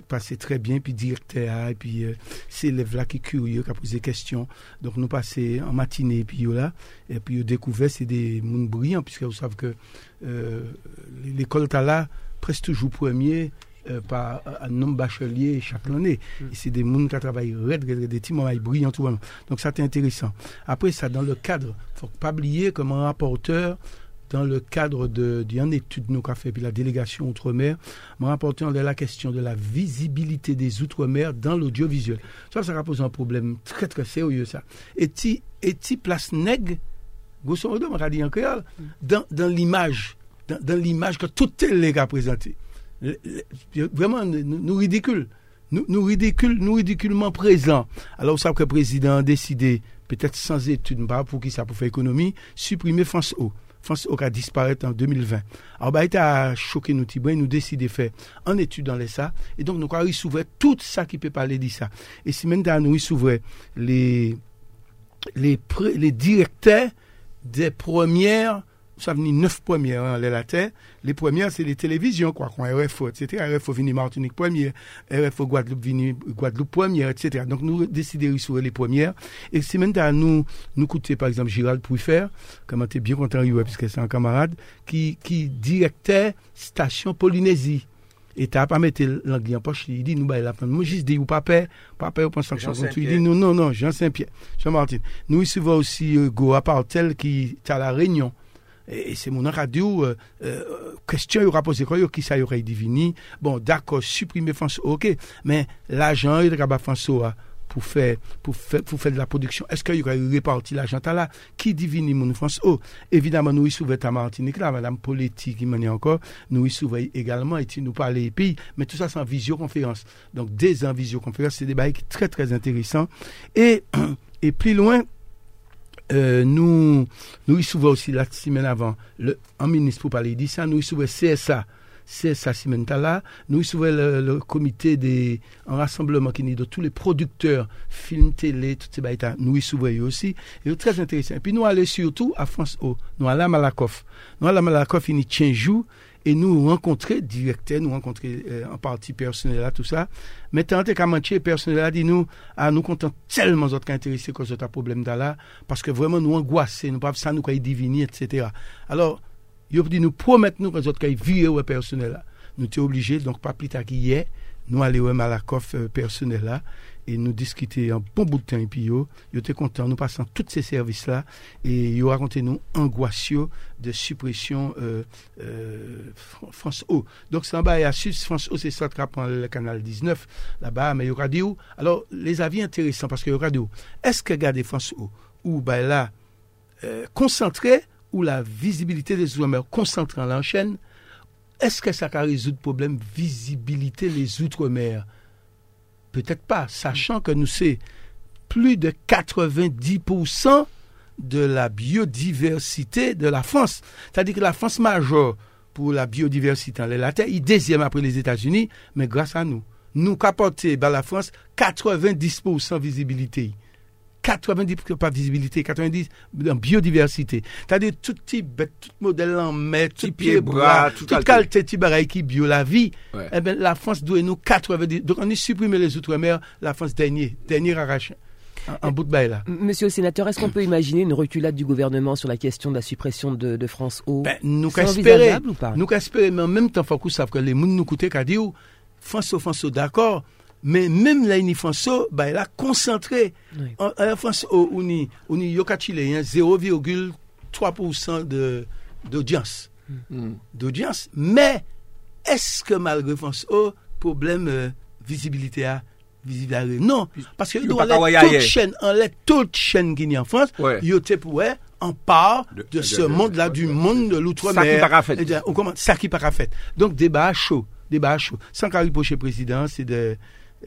Speaker 5: passé très bien, puis directeur, et puis euh, ces élèves-là qui curieux, qui a posé des questions. Donc nous passé en matinée, puis là, et puis ils découvert c'est des mondes brillants, puisque vous savez que euh, l'école est là presque toujours premier euh, par un nombre bachelier chaque année. Mm. C'est des gens qui travaillent des petits moments brillants tout le monde. Donc ça c'est intéressant. Après ça, dans le cadre, il faut pas oublier comme un rapporteur, dans le cadre d'une étude de nos cafés, puis la délégation Outre-mer, me rapportant la question de la visibilité des Outre-mer dans l'audiovisuel. Ça, ça pose un problème très, très sérieux, ça. Et tu et place nègre, grosso modo, on en créole, dans, dans l'image, dans, l'image que tout télé a présenté. Vraiment, nous, ridicule. Nous, nous, ridicule, nous ridiculement présents. Alors, savez que le président a décidé, peut-être sans étude, pas pour qui ça, pour faire économie, supprimer France O. France a disparu en 2020. Alors, bah, il a choqué nous, Tibouin, nous décidé de faire en étude dans les ça. Et donc, nous avons s'ouvrir tout ça qui peut parler de ça. Et si maintenant nous s'ouvrir les, les directeurs des premières ça venait neuf premières hein, la terre. Les premières, c'est les télévisions, quoi, qu'on RFO, etc. RFO vini Martinique première, RFO Guadeloupe vini Guadeloupe première, etc. Donc, nous décidons sur les premières. Et c'est maintenant, nous, nous coûter, par exemple, Gérald Pouifer, comme on était bien content, puisque c'est un camarade, qui, qui directait station Polynésie. Et t'as pas mis l'anglais en poche, il dit, nous, bah, il a Moi, je dis, ou papa, papa, on pense sanction Il dit, non, non, non, Jean Saint-Pierre, Jean-Martin. Nous, ici, voit aussi, euh, Goa Partel, qui est à la Réunion et c'est mon radio, euh, euh, question, il aura posé quoi, qui ça y aurait divini. Bon, d'accord, supprimer François, ok, mais l'argent, il a François pour faire, pour faire, pour faire de la production. Est-ce qu'il y aurait réparti l'argent là? Qui divini mon France? Oh, évidemment, nous, y à Martinique, là, Madame Politique, qui m'en encore, nous, y également, et nous parler pays, mais tout ça, c'est en visioconférence. Donc, des en visioconférence, c'est des bails très, très intéressants. Et, et plus loin, euh, nous, nous y souvent aussi la semaine avant, le, en ministre pour parler dit ça, nous y souvent CSA, CSA là nous y souvent le, comité des, un rassemblement qui est de tous les producteurs, films, télé, tout ces baïtas, nous y souvent aussi, et très intéressant. Et puis nous allons surtout à France O, nous allons à Malakoff. Nous allons à Malakoff, il y a 15 jours, et nous rencontrer directeur, nous rencontrer euh, en partie personnel là, tout ça. Mais tant que Kamanché personnel là, dit nous, ah, nous comptons tellement d'autres intéressés que ce problème là, parce que vraiment nous angoissés, nous pas ça nous quoi diviner, etc. Alors, il dit nous promettre nous que nous autres vie au personnel là. Nous sommes obligés, donc pas plus tard qu'hier, nous aller au Malakoff euh, personnel là, et nous discuter un bon bout de temps et puis yo, yo était content nous passons tous ces services là et yo raconté nous angoissio de suppression euh, euh, France O. Donc c'est en bas à Sud France O c'est ça qui prend le canal 19 là-bas mais yo radio. Alors les avis intéressants parce que yo radio. Est-ce que garder France O ou ben là euh, concentré ou la visibilité des outre-mer concentrée en l'enchaîne est-ce que ça va résoudre le problème visibilité des outre-mer? Peut-être pas, sachant que nous c'est plus de 90% de la biodiversité de la France. C'est-à-dire que la France majeure pour la biodiversité en la Terre, il deuxième après les États-Unis, mais grâce à nous. Nous capoter dans la France 90% visibilité. 90 pas visibilité, 90 en biodiversité. C'est-à-dire tout type, tout modèle en mer, tout pied, bras, toute qualité de qui bio la vie. Eh ben, la France doit nous 90. Donc on a supprimé les outre-mer, la France dernier, dernier arraché. en, bout de bail là.
Speaker 2: Monsieur le sénateur, est-ce qu'on peut imaginer une reculade du gouvernement sur la question de la suppression de, de France O
Speaker 5: Ben, nous
Speaker 2: envisageable ou pas?
Speaker 5: Nous qu'espérer, mais en même temps, faut qu'on sache que les gens nous coûtent qu'à dire, François, François, d'accord, mais même là, il François, ben, il a concentré.
Speaker 2: Oui.
Speaker 5: En, en France, on y, on y, yoka chilien, 0,3% de, d'audience.
Speaker 3: Mm.
Speaker 5: D'audience. Mais, est-ce que malgré France O, problème, euh, visibilité à, visibilité Non. Parce que,
Speaker 3: Yo
Speaker 5: il
Speaker 3: pas
Speaker 5: doit
Speaker 3: qu'à
Speaker 5: aller
Speaker 3: voyager.
Speaker 5: toute chaîne, en les toute chaîne qui y a en France,
Speaker 3: Ouais.
Speaker 5: en part
Speaker 4: De-
Speaker 5: de,
Speaker 4: de-
Speaker 5: ce
Speaker 4: de-
Speaker 5: monde-là,
Speaker 4: de-
Speaker 5: du
Speaker 4: de-
Speaker 5: monde de l'outre-mer. Donc, débat chaud, débat chaud. Sans qu'à reprocher président,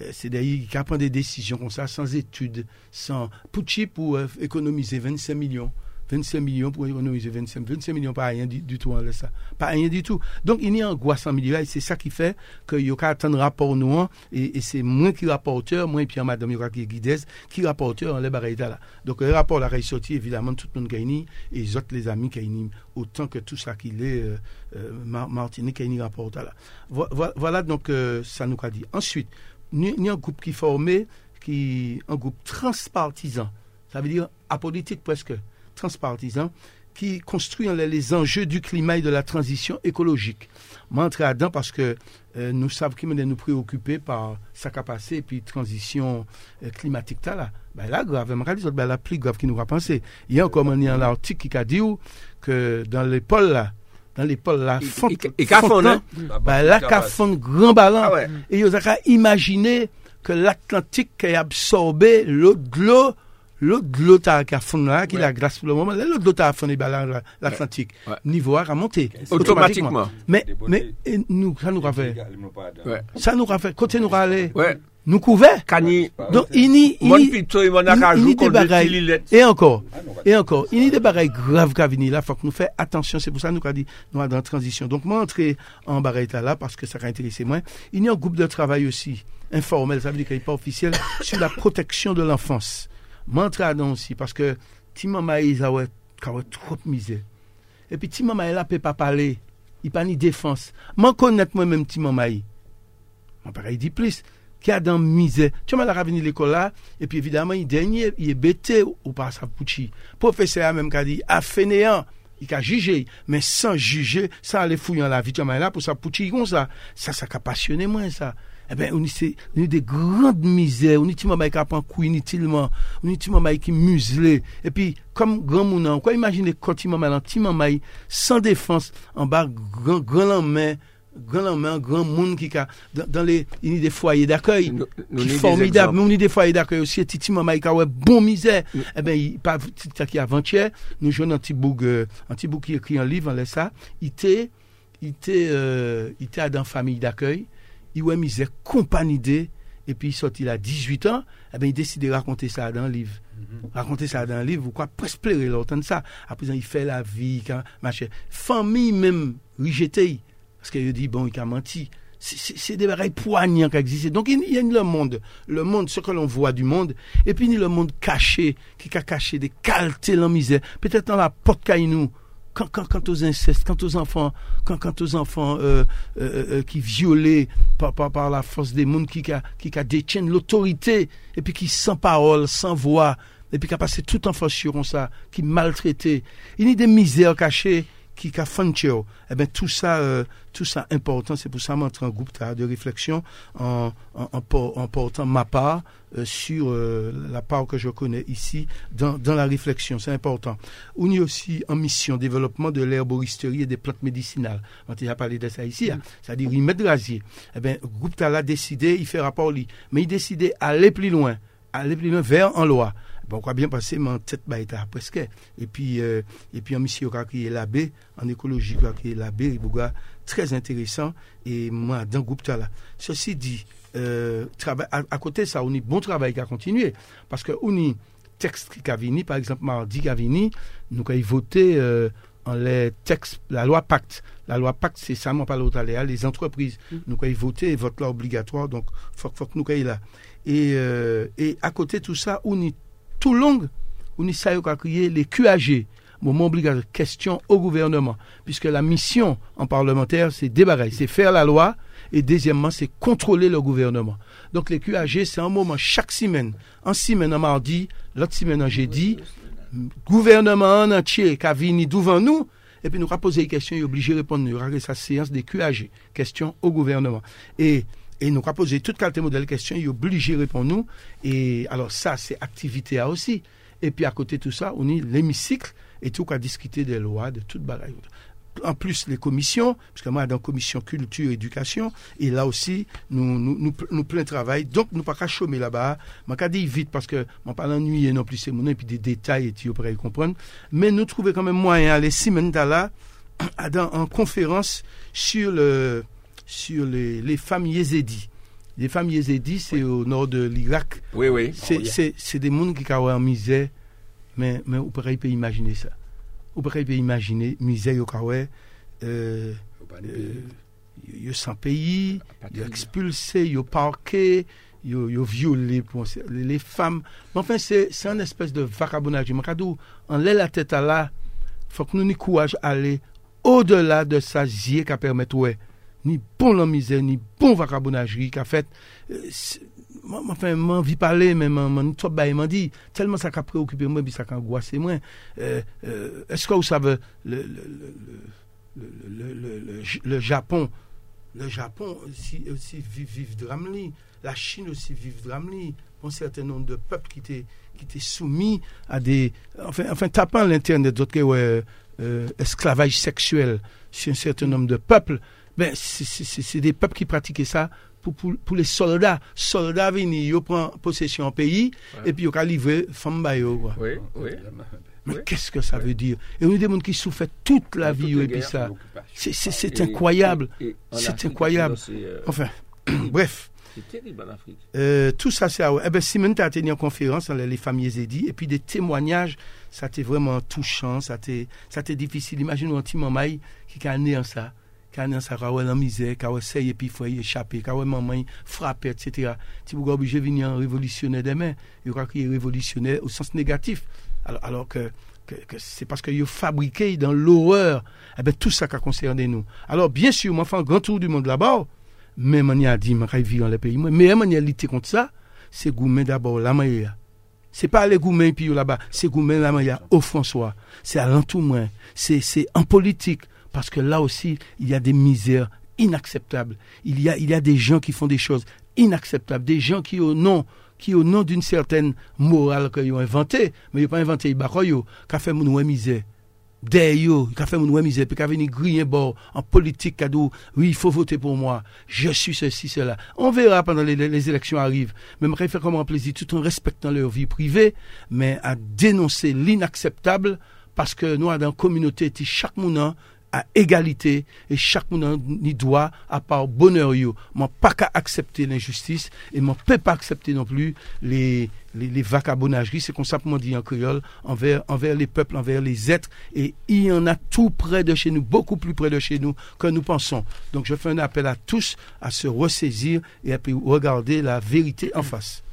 Speaker 5: euh, c'est des qui prend des décisions comme ça, sans études, sans, cheap, pour euh, économiser 25 millions. 25 millions pour économiser 25, 25 millions, pas rien du, tout, on laisse ça. Pas rien du tout. Donc, il y a angoisse en milieu, et c'est ça qui fait que y a attendre rapport nous, hein, et, c'est moi qui rapporteur, moi et puis madame Yoka qui est guidez, qui rapporteur en les barrières là. Donc, le rapport là, est sorti, évidemment, tout le monde gagne, et les autres, les amis gagnent, autant que tout ça qu'il est, euh, euh, Mar- Martinique gagne rapporteur là. Vo- Voilà, donc, euh, ça nous a dit. Ensuite, a un groupe qui formé, qui, un groupe transpartisan. Ça veut dire apolitique presque, transpartisan, qui construit les, les enjeux du climat et de la transition écologique. M'entrer là-dedans parce que euh, nous savons qu'il nous préoccuper par sa capacité et puis transition euh, climatique. Là, là, ben là, grave, ben, la plus grave qui nous a pensé. Il y a encore un, article qui a dit que dans les pôles là, dans les pôles là,
Speaker 3: Et-
Speaker 5: font- là, qu'a grand ballon.
Speaker 3: Ah.
Speaker 5: Et ils ont imaginé que l'Atlantique a absorbé l'eau de l'eau, l'eau de l'eau qui a fond là, qui la glace pour le moment, l'eau de l'eau a fond l'Atlantique. Niveau a remonté.
Speaker 3: Automatiquement.
Speaker 5: Mais, mais nous, ça nous a fait.
Speaker 3: Ouais.
Speaker 5: Ça nous a fait. Côté nous a allé. Nous couvert.
Speaker 3: Kani,
Speaker 5: Donc, il n'y
Speaker 3: qu'on
Speaker 5: des bagailles. Et encore, et encore, il y a des bagailles graves qui viennent là, faut que nous fassions attention, c'est pour ça que nous avons dit, nous sommes dans la transition. Donc, moi, entrer en bagaille là, parce que ça a intéressé moins. Il y a un groupe de travail aussi, informel, ça veut dire qu'il n'est pas officiel, sur la protection de l'enfance. Moi, entrer là-dedans aussi, parce que, ti maman, il a ouais, qui a ouais trop misère. Et puis, ti maman, elle ne peut pas parler. Il pas ni défense. Moi, connaître moi-même ti maman, père, il dit plus. ki a dan mize. Tchouman la ka veni l'ekol la, epi evidaman, yi denye, yi bete ou pa sa pouchi. Profese a menm ka di, a feneyan, yi ka jije, men san jije, san ale fuyan la vi. Tchouman la pou sa pouchi, yi kon sa, sa sa ka pasyone mwen sa. Eh ben, on est de grandes misères, on est timman bay ka pan kou inutilement, on est timman bay ki muselé. Et puis, comme grand mounan, quoi imagine quand timman bay, timman bay sans défense, en bas, grand, grand lan main, grand main, grand monde qui a, dans, dans les, il y a des foyers d'accueil, qui formidable. Mais on a des foyers d'accueil aussi, titi maman, qui a ouais, bon misère. Eh ben, il, pas, qui avant-hier, nous jouons un petit bout, euh, un petit bout qui écrit un livre, on laisse ça. Il était, il était, euh, il était dans famille d'accueil. Il ouais misère, compagnie d'eux. Et puis, il sorti là 18 ans. Eh ben, il décide de raconter ça dans un livre. Raconter ça dans un livre, ou quoi, presque pleurer l'entendre ça. Après, il fait la vie, quand, machin. Famille même, rejetée. Parce qu'il dit, bon, il a menti. C'est- des bagailles poignants qui existent. Donc, il y a le monde. Le monde, ce que l'on voit du monde. Et puis, il y a le monde caché, qui a caché des qualités, la misère. Peut-être dans la porte nous. Quant, quant, quant aux incestes, quant aux enfants, quant, quant aux enfants euh, euh, euh, qui violés par, par, par la force des mondes qui, qui, a détiennent l'autorité, et puis qui sans parole, sans voix, et puis qui a passé tout en comme ça, qui maltraité. Il y a des misères cachées qui a fancheo. Eh ben tout ça, euh, tout ça important. C'est pour ça m'entre en groupe de réflexion en, en, en, por- en portant ma part euh, sur euh, la part que je connais ici dans, dans la réflexion. C'est important. On est aussi en mission développement de l'herboristerie et des plantes médicinales. On a déjà parlé de ça ici. hein. C'est-à-dire, il met de rasier. Eh ben, le groupe a décidé, il fait rapport lui. Mais il décidait aller plus loin. Aller plus loin vers en loi. Bon, quoi bien passer, mais en tête, bah, il était presque. Et puis, euh, et puis, en mission, qui est l'abbé, en écologie, qui est l'abbé, il est très intéressant. Et moi, dans le groupe, là. Ceci dit, euh, travail, à, à côté de ça, on a bon travail qui a continué. Parce que on a texte qui a venu, par exemple, mardi qui a venu, nous avons voté, euh, en les textes, la loi Pacte. La loi Pacte, c'est ça, l'autre aléa, les entreprises. Nous avons voté, et vote là obligatoire, donc, faut, faut que nous ayons là. Et, euh, et à côté de tout ça, on est tout long, on a créé les QAG. moment obligatoire, question au gouvernement, puisque la mission en parlementaire, c'est débarrasser, c'est faire la loi, et deuxièmement, c'est contrôler le gouvernement. Donc les QAG, c'est un moment chaque semaine, en semaine en mardi, l'autre semaine en jeudi, gouvernement en entier qui a venu devant nous, et puis nous avons posé des questions, il est obligé de répondre. Il y aura sa séance des QAG, questions au gouvernement. Et, et nous avons posé toute qualité de questions, il est obligé de répondre. Et alors ça, c'est activité aussi. Et puis à côté de tout ça, on est l'hémicycle et tout qu'à discuter des lois, de toute bagaille en plus les commissions, parce que moi, dans la commission culture, éducation, et là aussi, nous, nous, nous, nous plein travail. Donc, nous pas qu'à chômer là-bas. Je pas dire vite, parce que je pas l'ennuyer non plus, c'est mon et puis des détails, et tu pourrais comprendre. Mais nous trouvons quand même moyen, six semaines là, dans, en conférence sur, le, sur les, les femmes yézédies. Les femmes yézédies, c'est au nord de l'Irak.
Speaker 3: Oui, oui.
Speaker 5: C'est des gens qui ont en misère, mais, mais vous pourriez pas imaginer ça vous pouvez imaginer misère euh, euh, yo sans pays, yo expulsé, yo parqué, yo, yo violé pour les femmes. Mais enfin, c'est un espèce de vagabondage. On lève la tête à là, faut que nous nous courage aller au-delà de zie qui permet ouais, ni bon la misère, ni bon vagabondage qui a fait. Euh, enfin, m'en vis parler, mais m'en m'a dit, tellement ça a préoccupé moi, puis ça a angoissé moi. Euh, euh, Est-ce que vous savez, le, Japon, le Japon aussi, aussi vive, vive drame la Chine aussi vive drame un certain nombre de peuples qui étaient, soumis à des, enfin, enfin tapant l'internet, d'autres ouais, euh, esclavage sexuel sur un certain nombre de peuples, ben, c'est des peuples qui pratiquaient ça pour, pour, les soldats. Soldats viennent, ils prennent possession en pays, et puis ils ont livré femmes
Speaker 3: Oui, oui.
Speaker 5: Mais qu'est-ce que ça veut dire? Et on a des gens qui souffrent toute la vie, et puis ça. C'est incroyable. C'est incroyable. Euh, enfin, bref.
Speaker 3: C'est terrible en Afrique.
Speaker 5: Euh, tout ça, c'est. Eh bien, Simone a tenu une conférence dans les familles aidées, et puis des témoignages, ça a été vraiment touchant, ça a été difficile. Imagine un petit maman qui a né en ça sa kawe nan misère, kawe seye pi fwe échapper, kawe maman frappé, etc. Si vous obligé de venir révolutionnaire demain, il crois qu'il est révolutionnaire au sens négatif. Alors, que, que, que c'est parce qu'il est fabriqué dans l'horreur, eh ben, tout ça qui a concerné nous. Alors, bien sûr, moi, fait un grand tour du monde là-bas, mais je a dit, je vivre dans les pays. Mais manière de lutter contre ça, c'est goumer d'abord la manière. C'est pas les gourmets puis là-bas, c'est la manière au François. C'est à C'est, c'est en politique parce que là aussi, il y a des misères inacceptables. Il y a, il y a des gens qui font des choses inacceptables, des gens qui, au nom, qui, au nom d'une certaine morale qu'ils ont inventée, mais ils n'ont pas inventé, ils ont fait mon misère. D'ailleurs, qui a fait mon misère, puis qui a venu griller bord en politique, qui a dit, oui, il faut voter pour moi, je suis ceci, cela. On verra pendant les, les élections arrivent. Mais je faire comme un plaisir, tout en respectant leur vie privée, mais à dénoncer l'inacceptable, parce que nous, dans la communauté, chaque monde à égalité et chaque monde y doit à part bonheur yo. Moi pas qu'à accepter l'injustice et moi peut pas accepter non plus les les, les vagabondageries c'est qu'on simplement dit en créole envers envers les peuples envers les êtres. Et il y en a tout près de chez nous beaucoup plus près de chez nous que nous pensons. Donc je fais un appel à tous à se ressaisir et à regarder la vérité en face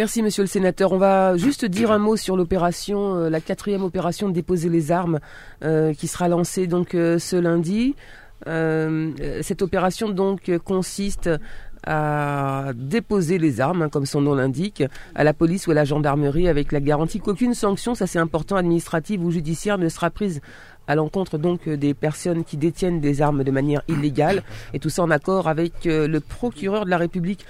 Speaker 2: Merci, monsieur le sénateur. On va juste dire un mot sur l'opération, euh, la quatrième opération de déposer les armes, euh, qui sera lancée donc euh, ce lundi. cette opération donc consiste à déposer les armes, hein, comme son nom l'indique, à la police ou à la gendarmerie, avec la garantie qu'aucune sanction, ça c'est important, administrative ou judiciaire, ne sera prise à l'encontre donc des personnes qui détiennent des armes de manière illégale, et tout ça en accord avec le procureur de la République.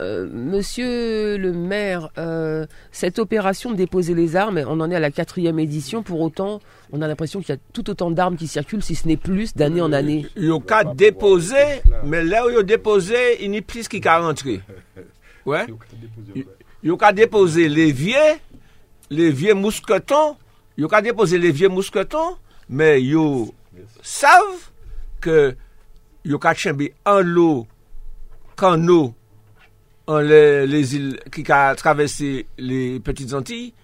Speaker 2: Euh, monsieur le maire, euh, cette opération de déposer les armes, on en est à la quatrième édition. Pour autant, on a l'impression qu'il y a tout autant d'armes qui circulent, si ce n'est plus, d'année en année.
Speaker 3: Il y a qu'à déposer, mais là où il y a déposé, il n'y a plus qui qu'à rentrer. Ouais. Il a qu'à déposer les vieux, les vieux mousquetons. A déposer les vieux mousquetons, mais ils savent que il y a en l'eau, qu'en eau, an les il ki ka travesse les petites Antilles,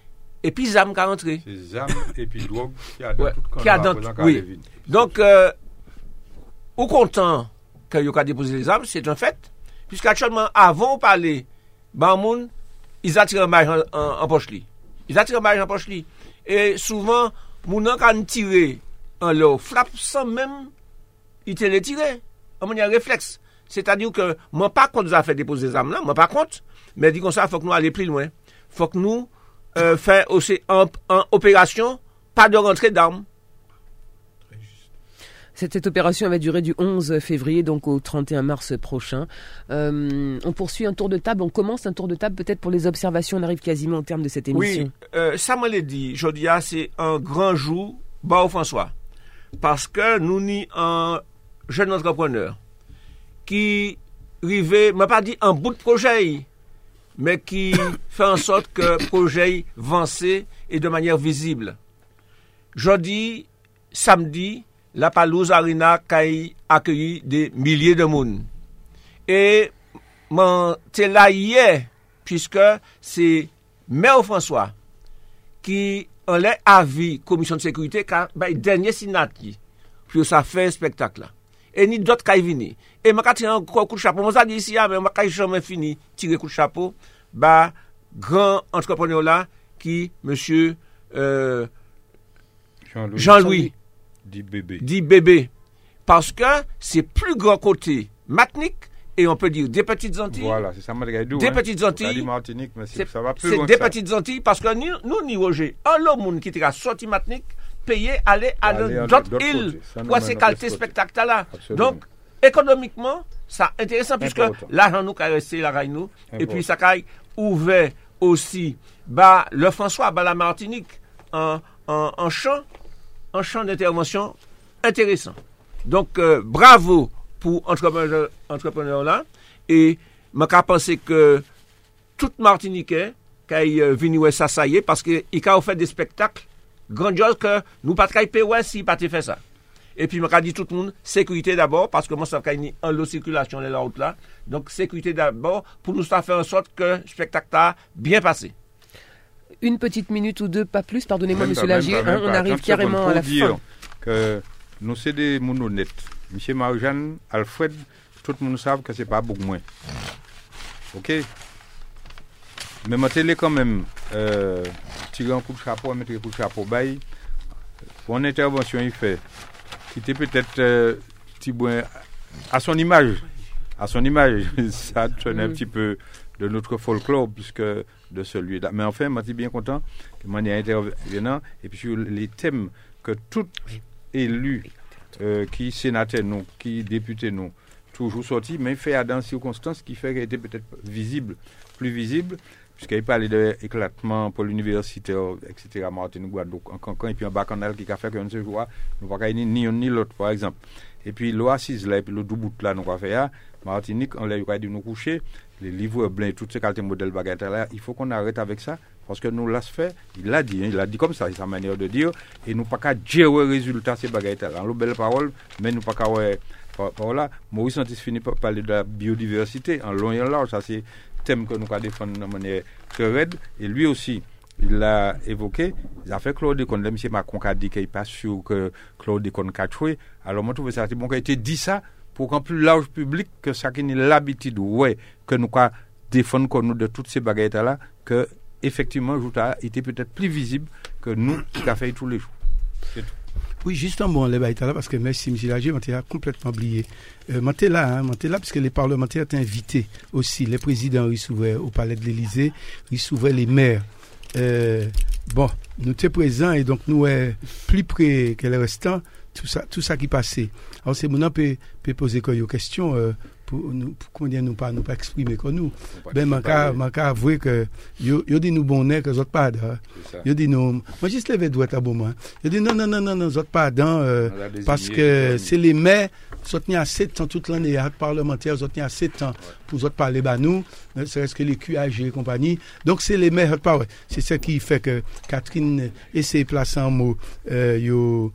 Speaker 3: epi zam ka
Speaker 4: rentre. Zam epi drog ki adan tout kon la
Speaker 3: pou lankan levin. Donk, ou euh, kontan ke yo ka depose les zam, se ton fèt, pisk atchonman avon pale ban moun, iz atire maj an poch li. Iz atire maj an poch li. E souvan, moun an kan tire an lor flap san men ite le tire. An moun yon refleks. C'est-à-dire que moi pas contre ça fait déposer des armes là, moi pas contre, mais dit comme ça, faut que nous aller plus loin. Faut que nous euh, faire aussi en, en opération, pas de rentrée d'armes.
Speaker 2: Cette, opération va durer du 11 février donc au 31 mars prochain. Euh, on poursuit un tour de table, on commence un tour de table peut-être pour les observations, on arrive quasiment au terme de cette émission.
Speaker 3: Oui, euh, ça me l'a dit, Jodia, c'est un grand jour, bah François, parce que nous ni un jeune entrepreneur ki rive, mwen pa di an bout projey, men ki fè an sot ke projey vansè e de manyer vizible. Jodi, samdi, la palouz arena kay akyeyi de milye de moun. E man te la ye, piske se Mèw François, ki an lè avi komisyon de sekurite, ka bay denye sinat ki, pyo sa fè spektak la. Et ni d'autres qui venir. Et m'a tiré un coup de chapeau. Moi dit ici mais m'a jamais fini tirer coup de chapeau bah grand entrepreneur là qui monsieur euh, Jean-Louis
Speaker 4: Dit bébé.
Speaker 3: Dit bébé. Parce que c'est plus grand côté Matnik et on peut dire des petites Antilles.
Speaker 4: Voilà, c'est ça,
Speaker 3: Des
Speaker 4: hein.
Speaker 3: petites Antilles.
Speaker 4: Martinique, mais ça va plus
Speaker 3: loin. C'est des petites Antilles parce que nous, nous, ni Roger, un lot monde qui t'a sorti Matnik, payé aller à d'autres îles pour ces qualités spectacles là. Donc, économiquement, ça intéressant puisque l'argent nous a resté la nous. Et puis ça a ouvert aussi bah, le François, bah, la Martinique en, en, en champ un champ d'intervention intéressant. Donc, euh, bravo pour entrepreneur, entrepreneur là. Et je pense que tout Martiniquais qui est venu ça, ça y est, parce qu'il a fait des spectacles grandioses que nous pas de ouais si pas fait ça. Et puis, je dit tout le monde, sécurité d'abord, parce que moi, ça fait en lot circulation de la route là. Donc, sécurité d'abord, pour nous faire en sorte que le spectacle a bien passé
Speaker 2: une petite minute ou deux, pas plus, pardonnez-moi, monsieur Lagier, hein, on arrive carrément à la fin.
Speaker 4: que nous, c'est des honnêtes. Monsieur Marie-Jeanne, Alfred, tout le monde sait que c'est pas beaucoup moins. OK? Mais ma télé, quand même, euh, tirer un coup de chapeau, mettre un coup de chapeau, bail. Pour une intervention, il fait, qui était peut-être euh, à son image. À son image, ça tenait un mm. petit peu de notre folklore, puisque de celui-là. Mais enfin, je suis bien content que je intervenant et puis sur les thèmes que tout élu euh, qui sénateur nous, qui député nous, toujours sorti, mais fait à dans circonstances qui fait qu'il était peut-être visible, plus visible, puisqu'il parlait d'éclatement pour l'université, etc., Martin Guadeloupe, en Cancan, et puis un bacchanal qui a fait qu'on se joue, nous ne ni ni ni l'autre, par exemple. Et puis l'oasis là, et puis le doubout là, nous va faire, Martinique, on l'a dit nous coucher, les livres blancs, toutes ces qualités modèles baguettes là, il faut qu'on arrête avec ça. Parce que nous l'a fait, il l'a dit, hein, il l'a dit comme ça, c'est sa manière de dire, et nous pas qu'à dire le résultat ces baguettes là. En belle parole, mais nous pas qu'à voilà, Maurice Santis finit par parler de la biodiversité en long et en large, ça c'est que nous avons défendu de manière très raide, et lui aussi, il l'a évoqué, il a fait Claude Décon, M. Macron a dit qu'il n'est pas sûr que Claude Décon a alors moi je trouve ça, c'est bon qu'il ait été dit ça, pour qu'un plus large public que ça qui l'habitude ouais que nous quoi défendre nous de toutes ces baguettes là que effectivement Jouta était peut-être plus visible que nous qui a fait tous les jours
Speaker 5: oui, justement, les baguettes là, parce que merci, M. Lagier, a complètement oublié. Euh, là, hein, là, parce que les parlementaires étaient invités aussi. Les présidents recevaient au palais de l'Élysée, recevaient les maires. Euh, bon, nous étions présents et donc nous sommes plus près que les restants tout ça, tout ça qui passait. Alors, c'est mon peut, peut poser une question euh, pour nous, pour, comment dire, nous pas, nous pas exprimer comme nous. Ben, manca, manca avouer que, yo, yo dit nous bon que autres pas Yo dit nous, moi, juste levé droit à bon moment. Yo dit non, non, non, non, non, autres pas euh, parce que c'est les maires, ont assez de temps toute l'année, les parlementaires, ils ont assez de temps pour autres parler, bah, nous, ne serait-ce que les QAG et compagnie. Donc, c'est les maires, c'est ce qui fait que Catherine essaie de placer un mot, euh, yo,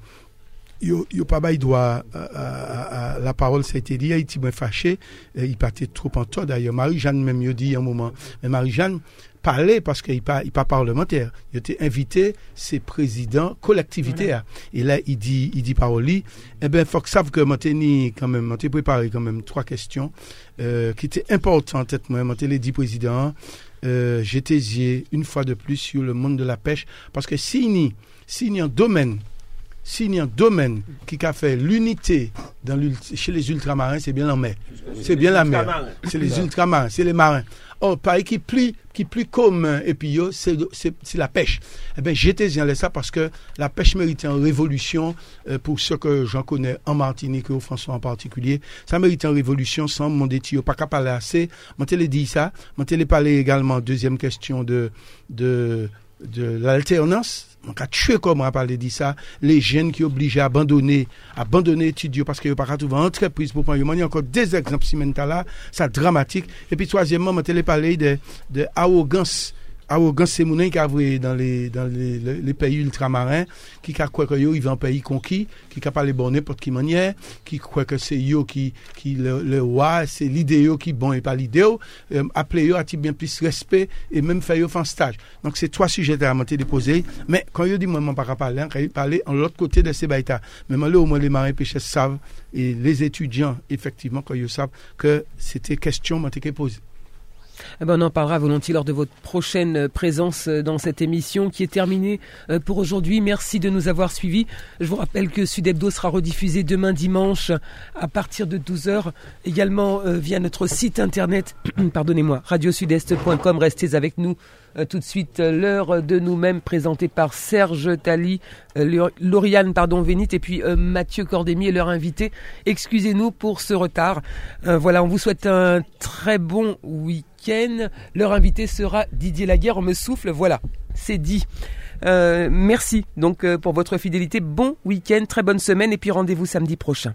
Speaker 5: yo, yo pas bail droit à, la parole, ça a été dit, il était fâché, il partait trop en tort d'ailleurs. Marie-Jeanne même, il dit un moment, mais Marie-Jeanne parlait parce qu'il pas, pas parlementaire. Il était invité, c'est président collectivité. Et là, il dit, il dit parole, eh ben, faut que savent que maintenant, quand même, préparé quand même trois questions, euh, qui étaient importantes, moi, les dit président, euh, j'étais une fois de plus sur le monde de la pêche. Parce que s'il y, s'il y a un domaine s'il y a un domaine qui a fait l'unité chez les ultramarins, c'est bien la mer. C'est bien la mer. C'est les ultramarins, c'est les marins. Or, pareil qui plus, qui plus commun, et puis c'est la pêche. Eh bien, j'étais bien ça parce que la pêche méritait une révolution, euh, pour ceux que j'en connais en Martinique et au François en particulier. Ça mérite une révolution sans mon détio. Pas qu'à parler assez. Télé dit ça. Mon télé parler également, deuxième question de, de, de l'alternance. On a tué comme on a parlé de ça, les jeunes qui obligés à abandonner, abandonner étudier parce qu'ils n'ont pas trouver entreprise pour prendre. Il y a encore des exemples si là, ça dramatique. Et puis troisièmement, on a parlé de, de arrogance. Arrogance, c'est mon qui a vu dans les, dans les, pays ultramarins, qui a quoi que yo, ils un pays conquis, qui a pas les bon n'importe qui manière, qui croit que c'est yo qui, qui le, le c'est l'idée yo qui bon et pas l'idée yo, euh, appeler yo a-t-il bien plus respect et même faire un stage. Donc c'est trois sujets à monter déposer, mais quand yo dit moi, moi, pas parler, quand il parler en l'autre côté de ces baïtas. Mais là, au moins, les marins pêcheurs savent, et les étudiants, effectivement, quand ils savent que c'était question, moi, t'es posée.
Speaker 2: Eh ben, on en parlera volontiers lors de votre prochaine euh, présence euh, dans cette émission qui est terminée euh, pour aujourd'hui. Merci de nous avoir suivis. Je vous rappelle que Sud Hebdo sera rediffusé demain dimanche à partir de 12h, également via notre site internet, pardonnez-moi, radiosudest.com. Restez avec nous tout de suite. L'heure de nous-mêmes présentée par Serge Tali, Lauriane pardon, Vénit et puis Mathieu Cordémier, leur invité. Excusez-nous pour ce retard. Voilà, on vous souhaite un très bon week-end. Leur invité sera Didier Laguerre. On me souffle, voilà, c'est dit. Euh, merci donc euh, pour votre fidélité. Bon week-end, très bonne semaine et puis rendez-vous samedi prochain.